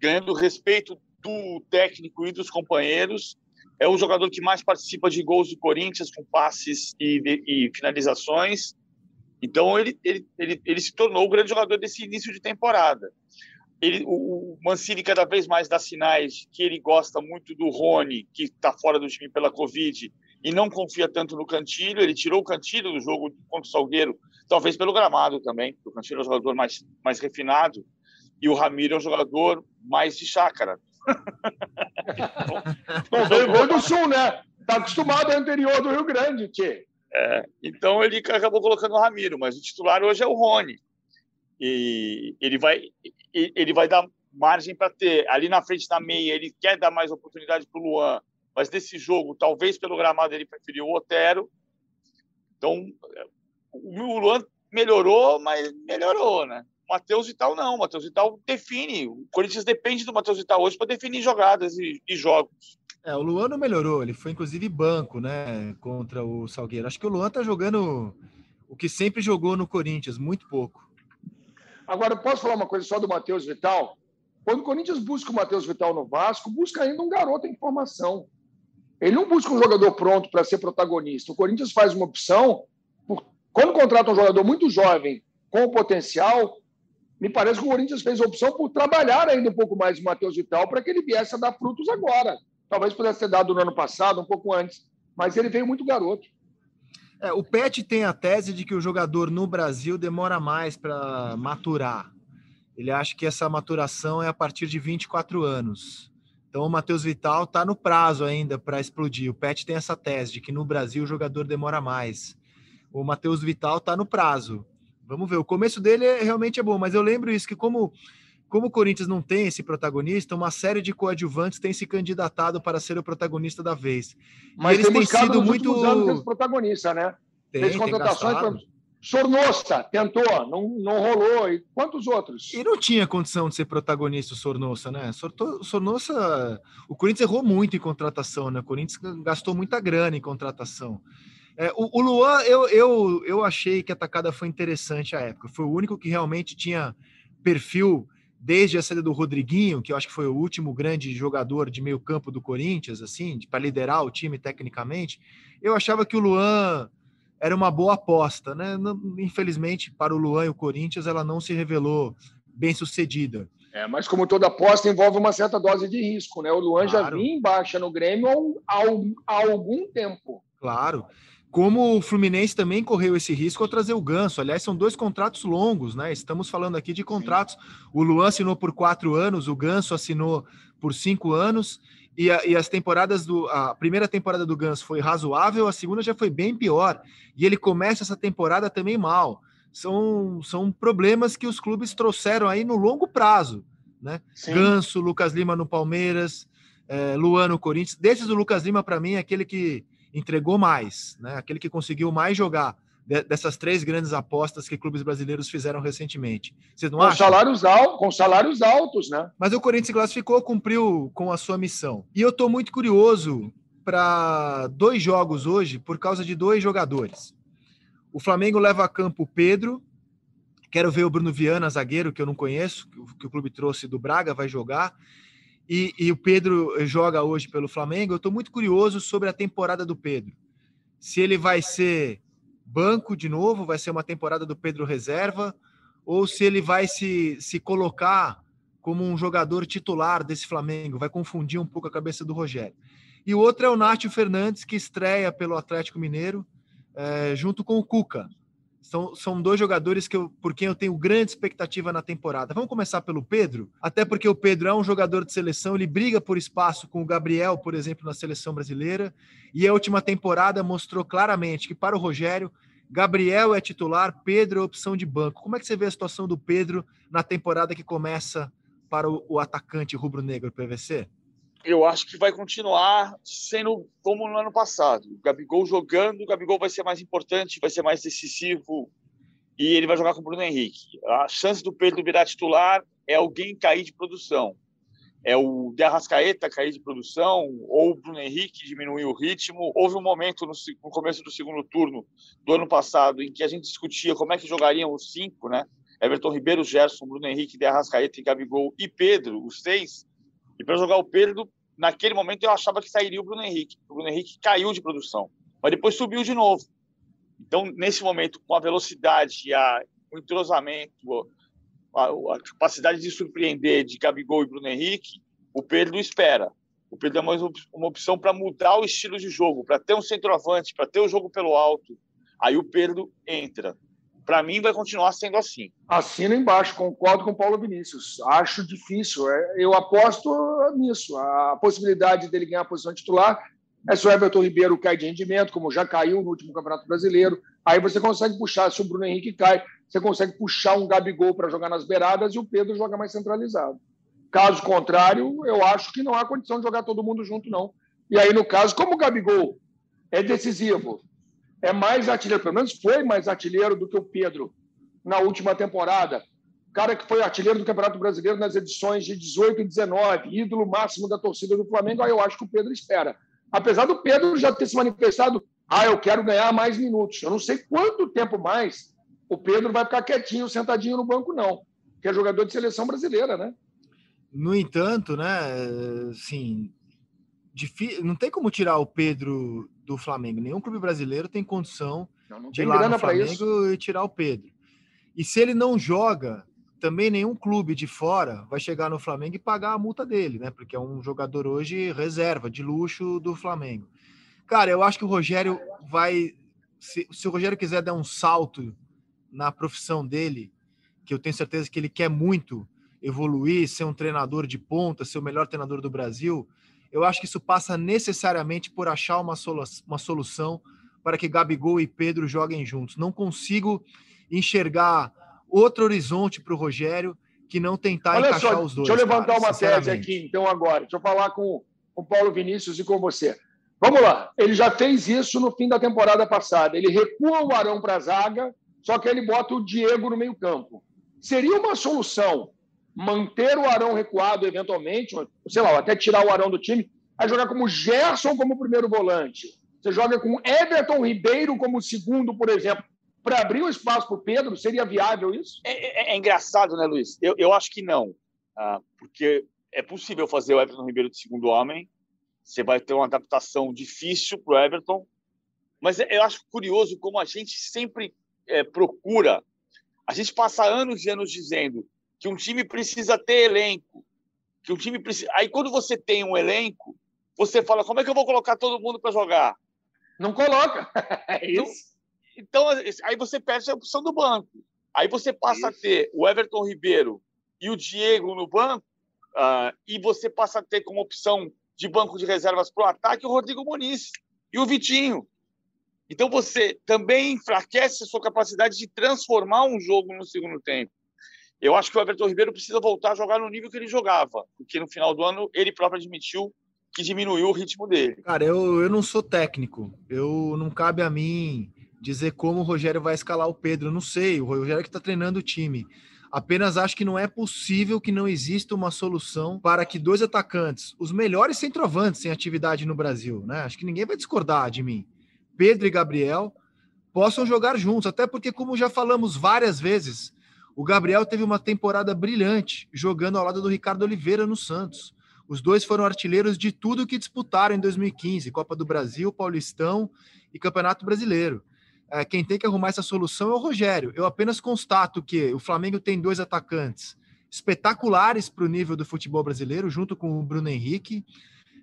ganhando respeito do técnico e dos companheiros. É o jogador que mais participa de gols do Corinthians, com passes e, e finalizações. Então, ele, ele, ele, ele, se tornou o grande jogador desse início de temporada. Ele, o, Mancini cada vez mais dá sinais que ele gosta muito do Rony, que está fora do time pela Covid, e não confia tanto no Cantilho. Ele tirou o Cantilho do jogo contra o Salgueiro, talvez pelo gramado também, o Cantilho é um jogador mais, mais refinado, e o Ramiro é um jogador mais de chácara. Bom, veio do Sul, né? Está acostumado ao interior do Rio Grande, Tchê. É, então ele acabou colocando o Ramiro, mas o titular hoje é o Rony. E ele vai, ele vai dar margem para ter. Ali na frente da meia, ele quer dar mais oportunidade para o Luan, mas nesse jogo, talvez pelo gramado, ele preferiu o Otero. Então, o Luan melhorou, mas melhorou, né? Matheus Vital não. O Matheus Vital define. O Corinthians depende do Matheus Vital hoje para definir jogadas e, e jogos. É, o Luan não melhorou, ele foi inclusive banco, né, contra o Salgueiro. Acho que o Luan tá jogando o que sempre jogou no Corinthians, muito pouco. Agora, posso falar uma coisa só do Matheus Vital? Quando o Corinthians busca o Matheus Vital no Vasco, busca ainda um garoto em formação. Ele não busca um jogador pronto para ser protagonista. O Corinthians faz uma opção, por... quando contrata um jogador muito jovem, com potencial, me parece que o Corinthians fez a opção por trabalhar ainda um pouco mais o Matheus Vital para que ele viesse a dar frutos agora. Talvez pudesse ter dado no ano passado, um pouco antes, mas ele veio muito garoto. É, o Pet tem a tese de que o jogador no Brasil demora mais para maturar. Ele acha que essa maturação é a partir de 24 anos. Então o Matheus Vital está no prazo ainda para explodir. O Pet tem essa tese de que no Brasil o jogador demora mais. O Matheus Vital está no prazo. Vamos ver. O começo dele é, realmente é bom, mas eu lembro isso que como como o Corinthians não tem esse protagonista, uma série de coadjuvantes tem se candidatado para ser o protagonista da vez. Mas e eles tem têm sido muito anos protagonista, né? tem, Fez tem contratações para Sornossa tentou, não, não rolou. E quantos outros? E não tinha condição de ser protagonista o Sornossa, né? O Sornossa, o Corinthians errou muito em contratação, né? O Corinthians gastou muita grana em contratação. É, o, o, Luan, eu, eu, eu achei que a atacada foi interessante à época. Foi o único que realmente tinha perfil desde a saída do Rodriguinho, que eu acho que foi o último grande jogador de meio campo do Corinthians, assim, para liderar o time tecnicamente. Eu achava que o Luan era uma boa aposta, né? Infelizmente, para o Luan e o Corinthians, ela não se revelou bem sucedida. É, mas como toda aposta envolve uma certa dose de risco, né? O Luan claro. já vinha em baixa no Grêmio há, há algum tempo. Claro. Como o Fluminense também correu esse risco ao trazer o Ganso. Aliás, são dois contratos longos, né? Estamos falando aqui de contratos. O Luan assinou por quatro anos, o Ganso assinou por cinco anos. E, a, e, as temporadas do. A primeira temporada do Ganso foi razoável, a segunda já foi bem pior. E ele começa essa temporada também mal. São, são problemas que os clubes trouxeram aí no longo prazo. Né? Sim. Ganso, Lucas Lima no Palmeiras, é, Luan no Corinthians. Desses, o Lucas Lima, para mim, é aquele que entregou mais, né? aquele que conseguiu mais jogar dessas três grandes apostas que clubes brasileiros fizeram recentemente. Vocês não com acham? Salários altos, com salários altos, né? Mas o Corinthians se classificou, cumpriu com a sua missão. E eu estou muito curioso para dois jogos hoje por causa de dois jogadores. O Flamengo leva a campo o Pedro. Quero ver o Bruno Viana, zagueiro, que eu não conheço, que o clube trouxe do Braga, vai jogar. E, e o Pedro joga hoje pelo Flamengo. Eu estou muito curioso sobre a temporada do Pedro. Se ele vai ser banco de novo, vai ser uma temporada do Pedro reserva, ou se ele vai se, se colocar como um jogador titular desse Flamengo, vai confundir um pouco a cabeça do Rogério. E o outro é o Nátio Fernandes, que estreia pelo Atlético Mineiro, é, junto com o Cuca. São, são dois jogadores que eu, por quem eu tenho grande expectativa na temporada. Vamos começar pelo Pedro, até porque o Pedro é um jogador de seleção, ele briga por espaço com o Gabriel, por exemplo, na seleção brasileira, e a última temporada mostrou claramente que para o Rogério, Gabriel é titular, Pedro é opção de banco. Como é que você vê a situação do Pedro na temporada que começa para o, o atacante rubro-negro PVC? Eu acho que vai continuar sendo como no ano passado. O Gabigol jogando, o Gabigol vai ser mais importante, vai ser mais decisivo e ele vai jogar com o Bruno Henrique. A chance do Pedro virar titular é alguém cair de produção. É o De Arrascaeta cair de produção ou o Bruno Henrique diminuir o ritmo. Houve um momento no, no começo do segundo turno do ano passado em que a gente discutia como é que jogariam os cinco, né? Everton Ribeiro, Gerson, Bruno Henrique, De Arrascaeta e Gabigol e Pedro, os seis. E para jogar o Pedro, naquele momento eu achava que sairia o Bruno Henrique. O Bruno Henrique caiu de produção, mas depois subiu de novo. Então, nesse momento, com a velocidade, a, o entrosamento, a, a, capacidade de surpreender de Gabigol e Bruno Henrique, o Pedro espera. O Pedro é uma, uma opção para mudar o estilo de jogo, para ter um centroavante, para ter o jogo pelo alto. Aí o Pedro entra para mim vai continuar sendo assim. Assina embaixo, concordo com o Paulo Vinícius. Acho difícil. É, eu aposto nisso. A possibilidade dele ganhar a posição titular é se o Everton Ribeiro cai de rendimento, como já caiu no último Campeonato Brasileiro. Aí você consegue puxar, se o Bruno Henrique cai, você consegue puxar um Gabigol para jogar nas beiradas e o Pedro joga mais centralizado. Caso contrário, eu acho que não há condição de jogar todo mundo junto, não. E aí, no caso, como o Gabigol é decisivo, é mais artilheiro, pelo menos foi mais artilheiro do que o Pedro na última temporada. Cara que foi artilheiro do Campeonato Brasileiro nas edições de 18 e 19, ídolo máximo da torcida do Flamengo, aí eu acho que o Pedro espera. Apesar do Pedro já ter se manifestado, ah, eu quero ganhar mais minutos. Eu não sei quanto tempo mais o Pedro vai ficar quietinho, sentadinho no banco, não. Que é jogador de seleção brasileira, né? No entanto, né, assim, não tem como tirar o Pedro do Flamengo. Nenhum clube brasileiro tem condição não, não de ir lá no Flamengo e tirar o Pedro. E se ele não joga, também nenhum clube de fora vai chegar no Flamengo e pagar a multa dele, né? Porque é um jogador hoje reserva, de luxo do Flamengo. Cara, eu acho que o Rogério vai. Se, se o Rogério quiser dar um salto na profissão dele, que eu tenho certeza que ele quer muito evoluir, ser um treinador de ponta, ser o melhor treinador do Brasil, eu acho que isso passa necessariamente por achar uma, solu uma solução para que Gabigol e Pedro joguem juntos. Não consigo enxergar outro horizonte para o Rogério que não tentar Olha encaixar só, os dois. Deixa eu levantar cara, uma tese aqui, então, agora. Deixa eu falar com o Paulo Vinícius e com você. Vamos lá. Ele já fez isso no fim da temporada passada. Ele recua o Arão para a zaga, só que ele bota o Diego no meio-campo. Seria uma solução manter o Arão recuado eventualmente, sei lá, até tirar o Arão do time, aí jogar como Gerson como primeiro volante. Você joga com Everton Ribeiro como segundo, por exemplo, para abrir o espaço para o Pedro, seria viável isso? É, é, é, engraçado, né, Luiz? Eu, eu acho que não. Ah, porque é possível fazer o Everton Ribeiro de segundo homem, você vai ter uma adaptação difícil para o Everton, mas eu acho curioso como a gente sempre é, procura. A gente passa anos e anos dizendo que um time precisa ter elenco, que um time precisa. Aí quando você tem um elenco, você fala como é que eu vou colocar todo mundo para jogar? Não coloca. É então, isso. Então, então, aí você perde a opção do banco. Aí você passa isso. a ter o Everton Ribeiro e o Diego no banco, uh, e você passa a ter como opção de banco de reservas para o ataque o Rodrigo Muniz e o Vitinho. Então você também enfraquece a sua capacidade de transformar um jogo no segundo tempo. Eu acho que o Everton Ribeiro precisa voltar a jogar no nível que ele jogava, porque no final do ano ele próprio admitiu que diminuiu o ritmo dele. Cara, eu, eu não sou técnico. Eu não cabe a mim dizer como o Rogério vai escalar o Pedro. Eu não sei. O Rogério que está treinando o time. Apenas acho que não é possível que não exista uma solução para que dois atacantes, os melhores centroavantes em atividade no Brasil, né? Acho que ninguém vai discordar de mim. Pedro e Gabriel possam jogar juntos, até porque, como já falamos várias vezes, o Gabriel teve uma temporada brilhante jogando ao lado do Ricardo Oliveira no Santos. Os dois foram artilheiros de tudo que disputaram em 2015: Copa do Brasil, Paulistão e Campeonato Brasileiro é, quem tem que arrumar essa solução é o Rogério. Eu apenas constato que o Flamengo tem dois atacantes espetaculares para o nível do futebol brasileiro, junto com o Bruno Henrique.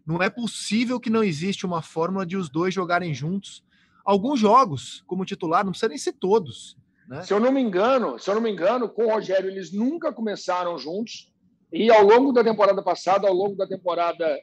Não é possível que não existe uma fórmula de os dois jogarem juntos. Alguns jogos, como titular, não precisa nem ser todos. Né? Se eu não me engano, se eu não me engano, com o Rogério eles nunca começaram juntos. E ao longo da temporada passada, ao longo da temporada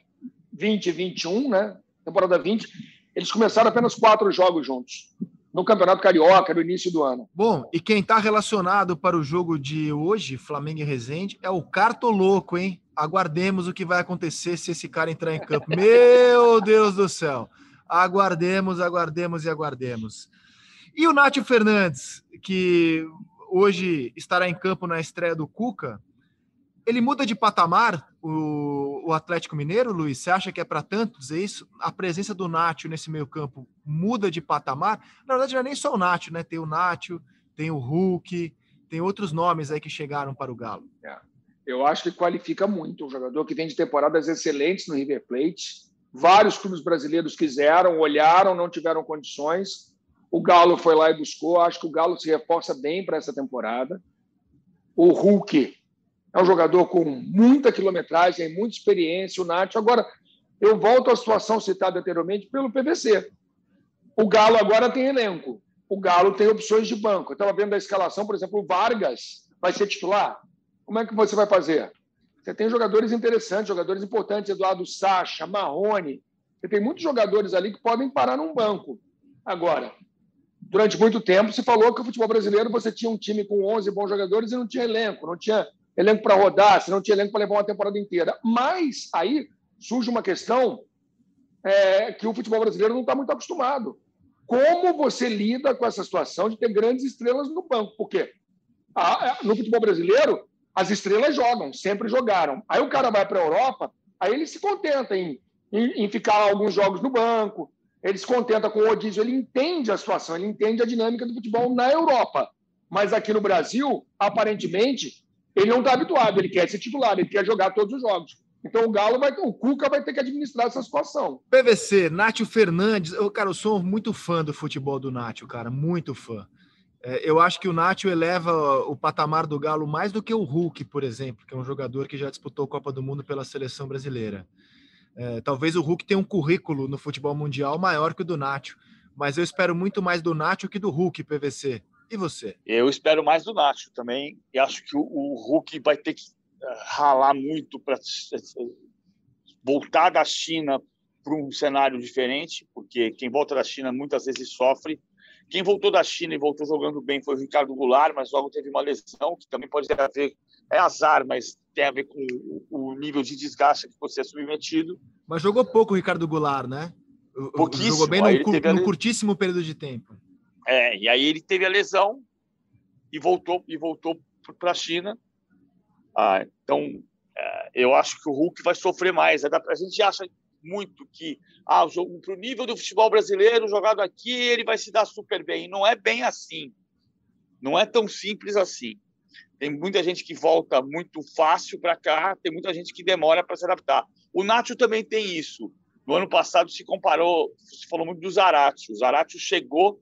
2021, né? Temporada 20, eles começaram apenas quatro jogos juntos no Campeonato Carioca, no início do ano. Bom, e quem está relacionado para o jogo de hoje, Flamengo e Resende, é o Cartoloco, hein? Aguardemos o que vai acontecer se esse cara entrar em campo. Meu Deus do céu! Aguardemos, aguardemos e aguardemos. E o Nátio Fernandes, que hoje estará em campo na estreia do Cuca, ele muda de patamar o, o Atlético Mineiro, Luiz? Você acha que é para tanto dizer isso? A presença do Nátio nesse meio campo muda de patamar? Na verdade, não é nem só o Nátio, né? Tem o Nátio, tem o Hulk, tem outros nomes aí que chegaram para o Galo. É. Eu acho que qualifica muito um jogador que vem de temporadas excelentes no River Plate. Vários clubes brasileiros quiseram, olharam, não tiveram condições. O Galo foi lá e buscou. Acho que o Galo se reforça bem para essa temporada. O Hulk é um jogador com muita quilometragem, muita experiência, o Nacho. Agora, eu volto à situação citada anteriormente pelo PVC. O Galo agora tem elenco. O Galo tem opções de banco. Eu estava vendo a escalação, por exemplo, o Vargas vai ser titular. Como é que você vai fazer? Você tem jogadores interessantes, jogadores importantes, Eduardo Sacha, Marrone. Você tem muitos jogadores ali que podem parar num banco. Agora, durante muito tempo se falou que o futebol brasileiro você tinha um time com 11 bons jogadores e não tinha elenco, não tinha elenco para rodar, se não tinha elenco para levar uma temporada inteira. Mas aí surge uma questão é, que o futebol brasileiro não está muito acostumado. Como você lida com essa situação de ter grandes estrelas no banco? Porque a, no futebol brasileiro, as estrelas jogam, sempre jogaram. Aí o cara vai para a Europa, aí ele se contenta em, em, em, ficar alguns jogos no banco, ele se contenta com o rodízio, ele entende a situação, ele entende a dinâmica do futebol na Europa. Mas aqui no Brasil, aparentemente, ele não está habituado, ele quer ser titular, ele quer jogar todos os jogos. Então o Galo vai, o Cuca vai ter que administrar essa situação. PVC, Nátio Fernandes, eu, cara, eu sou muito fã do futebol do Nátio, cara, muito fã. É, eu acho que o Nátio eleva o patamar do Galo mais do que o Hulk, por exemplo, que é um jogador que já disputou a Copa do Mundo pela seleção brasileira. É, talvez o Hulk tenha um currículo no futebol mundial maior que o do Nátio, mas eu espero muito mais do Nátio que do Hulk, PVC. E você? Eu espero mais do Nacho também. E acho que o, o Hulk vai ter que eh, ralar muito para voltar da China para um cenário diferente, porque quem volta da China muitas vezes sofre. Quem voltou da China e voltou jogando bem foi o Ricardo Goulart, mas logo teve uma lesão, que também pode ter a ver, é azar, mas tem a ver com o nível de desgaste que você é submetido. Mas jogou pouco o Ricardo Goulart, né? Pouquíssimo. Jogou bem num, curtíssimo período de tempo. É, e aí ele teve a lesão e voltou e voltou para a China. Ah, então, é, eu acho que o Hulk vai sofrer mais. A gente acha muito que ah, para o nível do futebol brasileiro jogado aqui ele vai se dar super bem. Não é bem assim. Não é tão simples assim. Tem muita gente que volta muito fácil para cá, tem muita gente que demora para se adaptar. O Nacho também tem isso. No ano passado se comparou, se falou muito do Zarate. O Zarate chegou,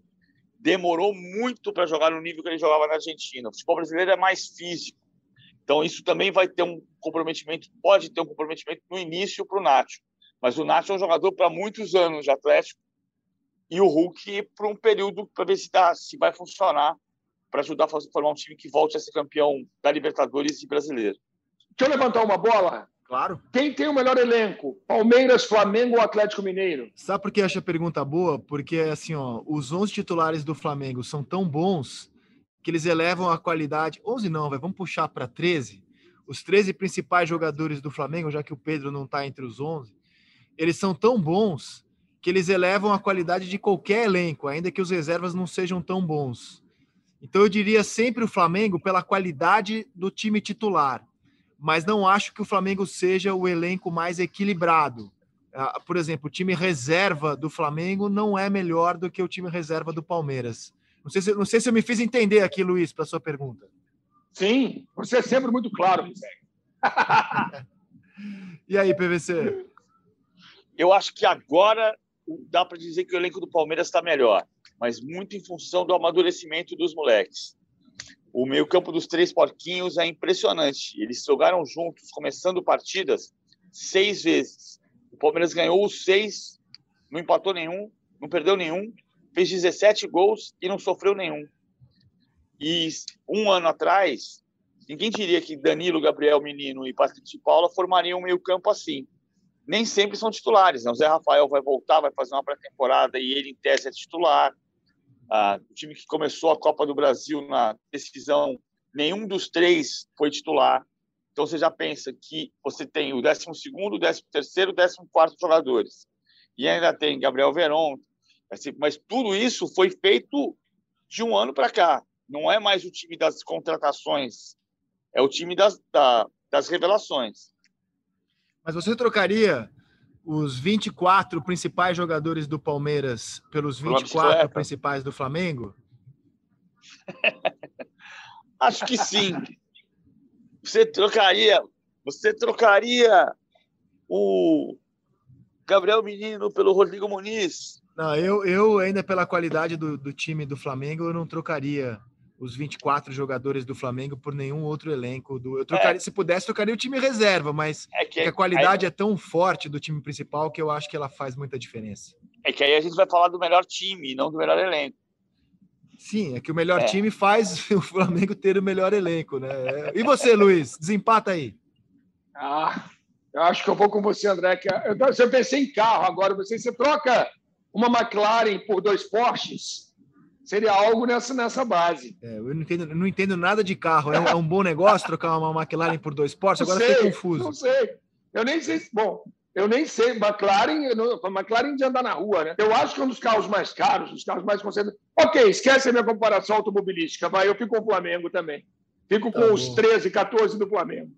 demorou muito para jogar no nível que ele jogava na Argentina. O futebol brasileiro é mais físico. Então isso também vai ter um comprometimento, pode ter um comprometimento no início para o Nacho. Mas o Nacho é um jogador para muitos anos de Atlético e o Hulk para um período para ver se, dá, se vai funcionar para ajudar a formar um time que volte a ser campeão da Libertadores e brasileiro. Deixa eu levantar uma bola. Claro. Quem tem o melhor elenco? Palmeiras, Flamengo ou Atlético Mineiro? Sabe por que eu acho a pergunta boa? Porque, assim, ó, os 11 titulares do Flamengo são tão bons que eles elevam a qualidade. 11 não, vai, vamos puxar para 13. Os 13 principais jogadores do Flamengo, já que o Pedro não está entre os 11, eles são tão bons que eles elevam a qualidade de qualquer elenco, ainda que os reservas não sejam tão bons. Então eu diria sempre o Flamengo pela qualidade do time titular, mas não acho que o Flamengo seja o elenco mais equilibrado. Ah, por exemplo, o time reserva do Flamengo não é melhor do que o time reserva do Palmeiras. Não sei se, não sei se eu me fiz entender aqui, Luiz, para sua pergunta. Sim, você é sempre muito claro, E aí, PVC? Eu acho que agora dá para dizer que o elenco do Palmeiras está melhor mas muito em função do amadurecimento dos moleques. O meio-campo dos três porquinhos é impressionante. Eles jogaram juntos, começando partidas, seis vezes. O Palmeiras ganhou os seis, não empatou nenhum, não perdeu nenhum, fez 17 gols e não sofreu nenhum. E um ano atrás, ninguém diria que Danilo, Gabriel Menino e Patrick de Paula formariam um meio-campo assim. Nem sempre são titulares. Né? O Zé Rafael vai voltar, vai fazer uma pré-temporada e ele, em tese, é titular. Ah, o time que começou a Copa do Brasil na decisão, nenhum dos três foi titular. Então você já pensa que você tem o 12 o 13 e o 14 jogadores. E ainda tem Gabriel Veron. Assim, mas tudo isso foi feito de um ano para cá. Não é mais o time das contratações, é o time das, da, das revelações. Mas você trocaria os 24 principais jogadores do Palmeiras pelos 24 principais do Flamengo? Acho que sim. Você trocaria, você trocaria o Gabriel Menino pelo Rodrigo Muniz? Não, eu, eu ainda pela qualidade do, do time do Flamengo, eu não trocaria os 24 jogadores do Flamengo por nenhum outro elenco. Do, eu trocaria, é. se pudesse, trocaria o time reserva, mas é que, a qualidade aí, é tão forte do time principal que eu acho que ela faz muita diferença. É que aí a gente vai falar do melhor time, não do melhor elenco. Sim, é que o melhor é. time faz o Flamengo ter o melhor elenco, né? E você, Luiz? Desempata aí. Ah, eu acho que eu vou com você, André. Que eu, eu pensei em carro agora. Você, você troca uma McLaren por dois Porsches? Seria algo nessa, nessa base. É, eu não entendo, não entendo nada de carro. É um, é um bom negócio trocar uma McLaren por dois Porsche? Agora sei, fiquei confuso. Não sei. Eu nem sei. Bom, eu nem sei. McLaren, não, McLaren de andar na rua, né? Eu acho que é um dos carros mais caros, os carros mais concentrados. Ok, esquece a minha comparação automobilística. Vai, eu fico com o Flamengo também. Fico com tá os 13, 14 do Flamengo.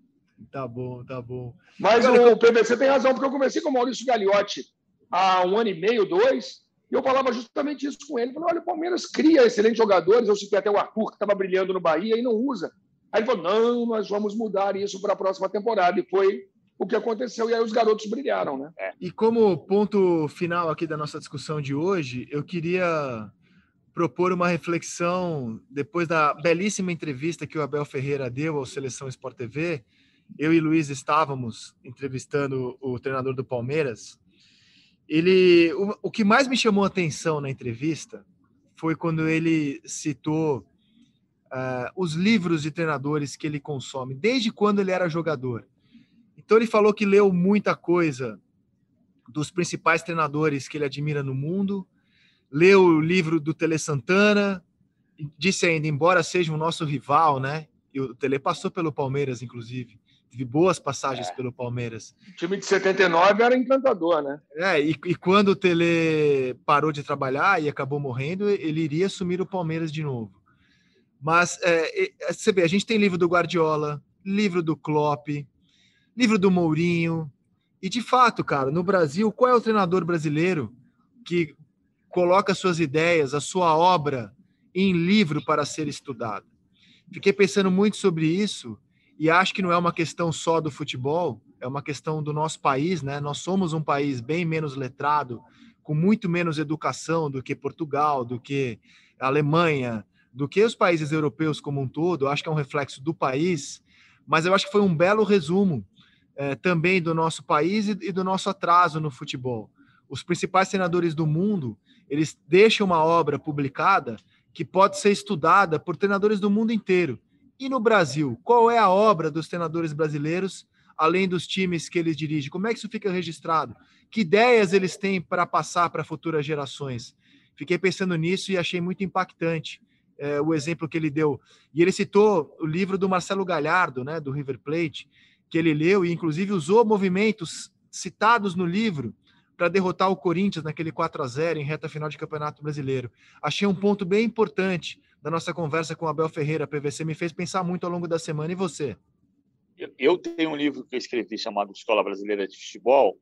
Tá bom, tá bom. Mas Agora, o PVC tem razão, porque eu comecei com o Maurício Gagliotti há um ano e meio, dois, e eu falava justamente isso com ele. Falei, olha, o Palmeiras cria excelentes jogadores. Eu citei até o Arthur, que estava brilhando no Bahia e não usa. Aí ele falou, não, nós vamos mudar isso para a próxima temporada. E foi o que aconteceu. E aí os garotos brilharam, né? É. E como ponto final aqui da nossa discussão de hoje, eu queria propor uma reflexão depois da belíssima entrevista que o Abel Ferreira deu ao Seleção Sport TV. Eu e Luiz estávamos entrevistando o treinador do Palmeiras ele, o, o que mais me chamou a atenção na entrevista foi quando ele citou uh, os livros de treinadores que ele consome, desde quando ele era jogador. Então ele falou que leu muita coisa dos principais treinadores que ele admira no mundo, leu o livro do Tele Santana, disse ainda, embora seja o nosso rival, né? E o Tele passou pelo Palmeiras, inclusive teve boas passagens é. pelo Palmeiras. O time de 79 era encantador, né? É, e, e, quando o Tele parou de trabalhar e acabou morrendo, ele iria assumir o Palmeiras de novo. Mas é, é, você vê, a gente tem livro do Guardiola, livro do Klopp, livro do Mourinho. E de fato, cara, no Brasil, qual é o treinador brasileiro que coloca suas ideias, a sua obra em livro para ser estudado? Fiquei pensando muito sobre isso e acho que não é uma questão só do futebol, é uma questão do nosso país, né? Nós somos um país bem menos letrado, com muito menos educação do que Portugal, do que Alemanha, do que os países europeus como um todo. Eu acho que é um reflexo do país, mas eu acho que foi um belo resumo é, também do nosso país e, e do nosso atraso no futebol. Os principais treinadores do mundo, eles deixam uma obra publicada que pode ser estudada por treinadores do mundo inteiro. E no Brasil, qual é a obra dos treinadores brasileiros, além dos times que eles dirigem? Como é que isso fica registrado? Que ideias eles têm para passar para futuras gerações? Fiquei pensando nisso e achei muito impactante é, o exemplo que ele deu. E ele citou o livro do Marcelo Galhardo, né, do River Plate, que ele leu e inclusive usou movimentos citados no livro para derrotar o Corinthians naquele 4 a 0 em reta final de Campeonato Brasileiro. Achei um ponto bem importante da nossa conversa com Abel Ferreira, PVC, me fez pensar muito ao longo da semana. E você? Eu tenho um livro que eu escrevi chamado Escola Brasileira de Futebol,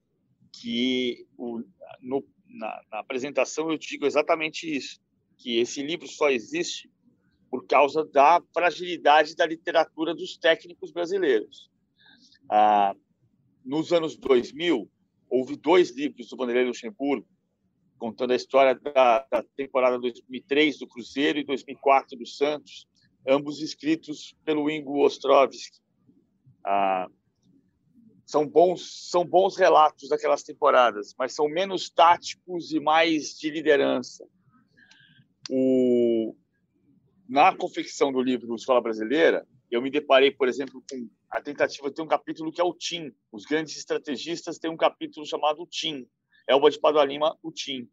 que o, no, na, na apresentação eu digo exatamente isso, que esse livro só existe por causa da fragilidade da literatura dos técnicos brasileiros. Ah, nos anos 2000, houve dois livros do Vanderlei Luxemburgo contando a história da, da, temporada 2003 do Cruzeiro e 2004 do Santos, ambos escritos pelo Ingo Ostrovsky. Ah, são bons são bons relatos daquelas temporadas, mas são menos táticos e mais de liderança. O, na confecção do livro Escola Brasileira, eu me deparei, por exemplo, com a tentativa ter um capítulo que é o TIM. Os grandes estrategistas têm um capítulo chamado TIM. Elba de Padua Lima, o TIM.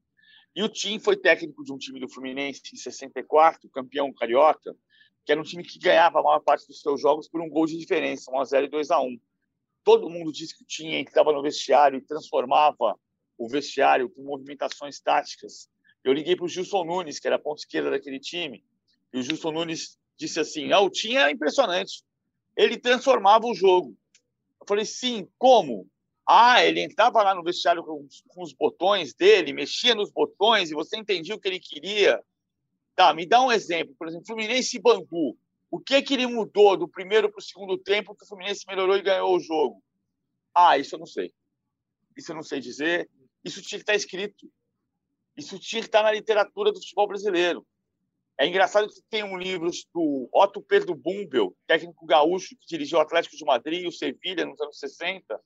E o TIM foi técnico de um time do Fluminense em 64, campeão carioca, que era um time que ganhava a maior parte dos seus jogos por um gol de diferença, 1 a 0 e 2 a 1. Todo mundo disse que o TIM entrava no vestiário e transformava o vestiário com movimentações táticas. Eu liguei para o Gilson Nunes, que era a ponta esquerda daquele time, e o Gilson Nunes disse assim: ah, o TIM era impressionante ele transformava o jogo. Eu falei, sim, como? Ah, ele entrava lá no vestiário com, com, os botões dele, mexia nos botões e você entendia o que ele queria. Tá, me dá um exemplo. Por exemplo, Fluminense e Bangu. O que que ele mudou do primeiro para o segundo tempo que o Fluminense melhorou e ganhou o jogo? Ah, isso eu não sei. Isso eu não sei dizer. Isso tinha que estar escrito. Isso tinha que estar na literatura do futebol brasileiro. É engraçado que tem um livro do Otto Pedro Bumbel, técnico gaúcho que dirigiu o Atlético de Madrid e o Sevilha nos anos 60,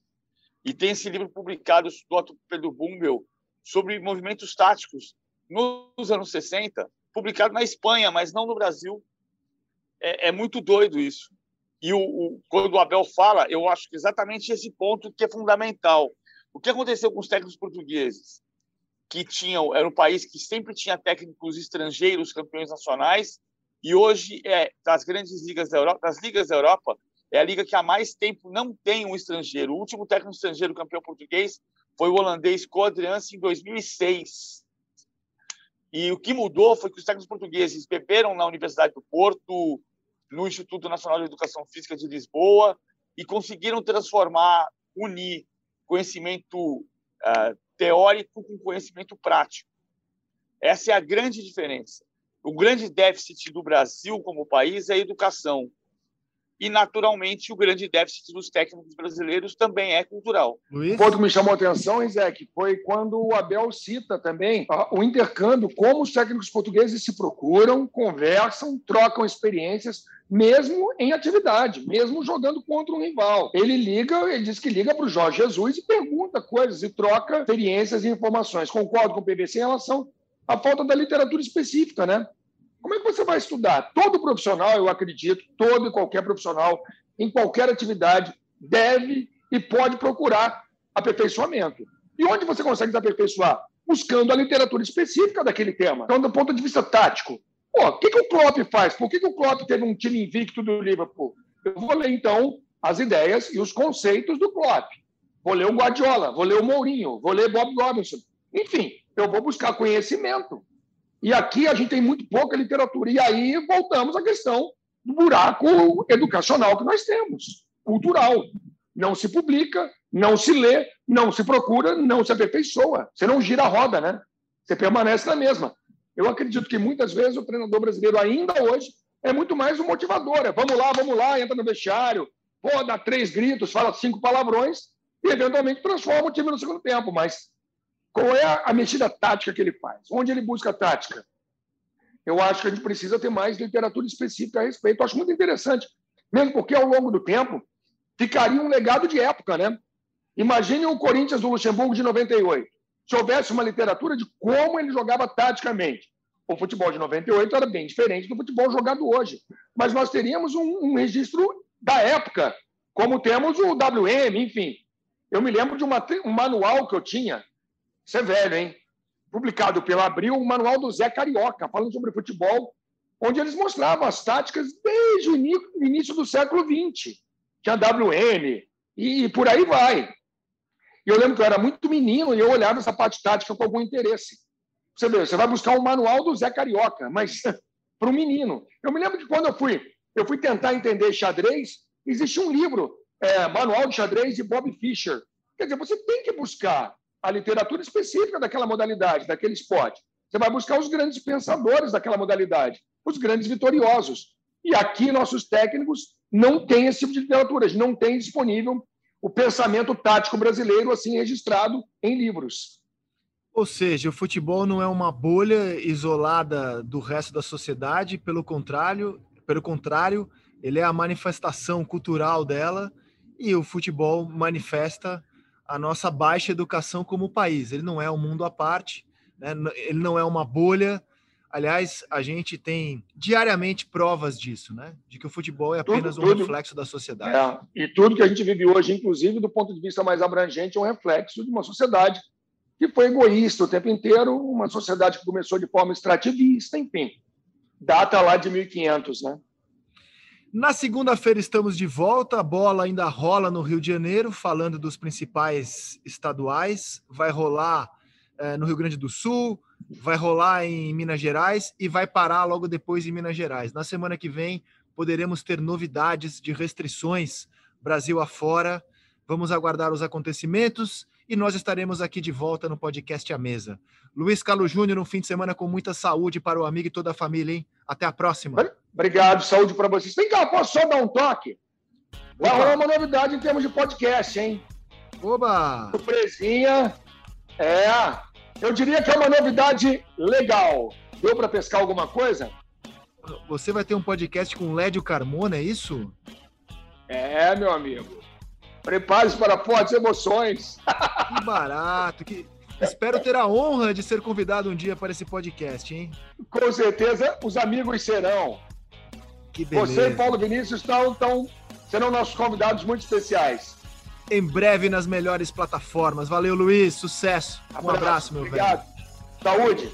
e tem esse livro publicado do Otto Pedro Bumbel sobre movimentos táticos nos anos 60, publicado na Espanha, mas não no Brasil. É, é muito doido isso. E o, o, quando o Abel fala, eu acho que exatamente esse ponto que é fundamental. O que aconteceu com os técnicos portugueses? Que tinham era um país que sempre tinha técnicos estrangeiros campeões nacionais e hoje é das grandes ligas da Europa, das ligas da Europa é a liga que há mais tempo não tem um estrangeiro. O último técnico estrangeiro campeão português foi o holandês Codriance em 2006. E o que mudou foi que os técnicos portugueses beberam na Universidade do Porto, no Instituto Nacional de Educação Física de Lisboa e conseguiram transformar, unir conhecimento uh, teórico com conhecimento prático. Essa é a grande diferença. O grande déficit do Brasil como país é a educação. E, naturalmente, o grande déficit dos técnicos brasileiros também é cultural. Luiz? O ponto que me chamou a atenção, Isaac, foi quando o Abel cita também o intercâmbio, como os técnicos portugueses se procuram, conversam, trocam experiências, mesmo em atividade, mesmo jogando contra um rival. Ele liga, ele diz que liga para o Jorge Jesus e pergunta coisas e troca experiências e informações. Concordo com o PVC em relação à falta da literatura específica, né? Como é que você vai estudar? Todo profissional, eu acredito, todo e qualquer profissional, em qualquer atividade, deve e pode procurar aperfeiçoamento. E onde você consegue se aperfeiçoar? Buscando a literatura específica daquele tema. Então, do ponto de vista tático, Pô, o que, que o Klopp faz? Por que, que o Klopp teve um time invicto do Liverpool? Eu vou ler, então, as ideias e os conceitos do Klopp. Vou ler o Guardiola, vou ler o Mourinho, vou ler Bob Robinson. Enfim, eu vou buscar conhecimento. E aqui a gente tem muito pouca literatura. E aí voltamos à questão do buraco educacional que nós temos, cultural. Não se publica, não se lê, não se procura, não se aperfeiçoa. Você não gira a roda, né? Você permanece na mesma. Eu acredito que muitas vezes o treinador brasileiro, ainda hoje, é muito mais um motivador. É vamos lá, vamos lá, entra no vestiário, pô, dá três gritos, fala cinco palavrões e eventualmente transforma o time no segundo tempo. Mas qual é a mexida tática que ele faz? Onde ele busca tática? Eu acho que a gente precisa ter mais literatura específica a respeito. Eu acho muito interessante, mesmo porque ao longo do tempo ficaria um legado de época, né? Imagine o Corinthians do Luxemburgo de 98. Se houvesse uma literatura de como ele jogava taticamente. O futebol de 98 era bem diferente do futebol jogado hoje. Mas nós teríamos um, um registro da época, como temos o WM, enfim. Eu me lembro de uma, um manual que eu tinha, isso é velho, hein? Publicado pelo Abril, um manual do Zé Carioca, falando sobre futebol, onde eles mostravam as táticas desde o início do século XX. Tinha WM, e, por aí vai. E eu lembro que eu era muito menino e eu olhava essa parte tática com algum interesse. Você vê, você vai buscar um manual do Zé Carioca, mas para um menino. Eu me lembro que quando eu fui, eu fui tentar entender xadrez, existia um livro, é, Manual de Xadrez de Bob Fischer. Quer dizer, você tem que buscar a literatura específica daquela modalidade, daquele esporte. Você vai buscar os grandes pensadores daquela modalidade, os grandes vitoriosos. E aqui nossos técnicos não têm esse tipo de literatura, não têm disponível o pensamento tático brasileiro assim registrado em livros. Ou seja, o futebol não é uma bolha isolada do resto da sociedade, pelo contrário, pelo contrário, ele é a manifestação cultural dela e o futebol manifesta a nossa baixa educação como país. Ele não é um mundo à parte, né? ele não é uma bolha, Aliás, a gente tem diariamente provas disso, né? De que o futebol é apenas tudo, um tudo, reflexo da sociedade. É, e tudo que a gente vive hoje, inclusive do ponto de vista mais abrangente, é um reflexo de uma sociedade que foi egoísta o tempo inteiro, uma sociedade que começou de forma extrativista, enfim. Data lá de 1500, né? Na segunda-feira estamos de volta, a bola ainda rola no Rio de Janeiro, falando dos principais estaduais. Vai rolar é, no Rio Grande do Sul, vai rolar em Minas Gerais e vai parar logo depois em Minas Gerais. Na semana que vem poderemos ter novidades de restrições Brasil afora. Vamos aguardar os acontecimentos e nós estaremos aqui de volta no podcast A Mesa. Luiz Carlos Júnior, um fim de semana com muita saúde para o amigo e toda a família, hein? Até a próxima. Obrigado, saúde para vocês. Vem cá, posso só dar um toque? Vai rolar uma novidade em termos de podcast, hein? Oba! Surpresinha. É, eu diria que é uma novidade legal. Deu para pescar alguma coisa? Você vai ter um podcast com Lédio Carmona, é isso? É, meu amigo. Prepare-se para fortes emoções. Que barato. Que... Espero ter a honra de ser convidado um dia para esse podcast, hein? Com certeza, os amigos serão. Que beleza. Você e Paulo Vinícius estão, estão, serão nossos convidados muito especiais em breve nas melhores plataformas. Valeu, Luiz. Sucesso. Um abraço, meu Obrigado. velho. Saúde.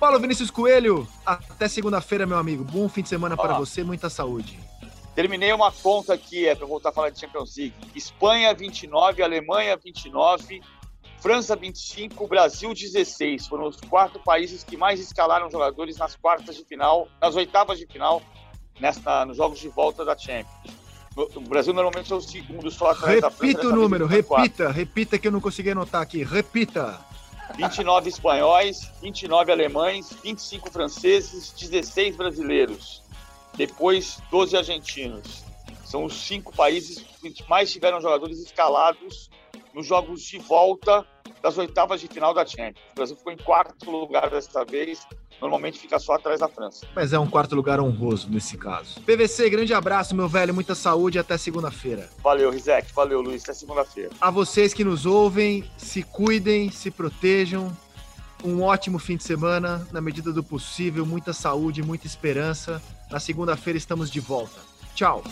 Paulo Vinícius Coelho, até segunda-feira, meu amigo. Bom fim de semana para você, muita saúde. Terminei uma conta aqui, é para voltar a falar de Champions League. Espanha 29, Alemanha 29, França 25, Brasil 16. Foram os quatro países que mais escalaram jogadores nas quartas de final, nas oitavas de final, nesta, nos jogos de volta da Champions. O Brasil normalmente é o segundo só atrás repita da França. Repita o número, repita, repita que eu não consegui anotar aqui. Repita. 29 espanhóis, 29 alemães, 25 franceses, 16 brasileiros. Depois, 12 argentinos. São os cinco países que mais tiveram jogadores escalados nos jogos de volta das oitavas de final da Champions. O Brasil ficou em quarto lugar desta vez, normalmente fica só atrás da França. Mas é um quarto lugar honroso nesse caso. PVC, grande abraço, meu velho, muita saúde até segunda-feira. Valeu, Rizek, valeu, Luiz, até segunda-feira. A vocês que nos ouvem, se cuidem, se protejam. Um ótimo fim de semana, na medida do possível, muita saúde, muita esperança. Na segunda-feira estamos de volta. Tchau.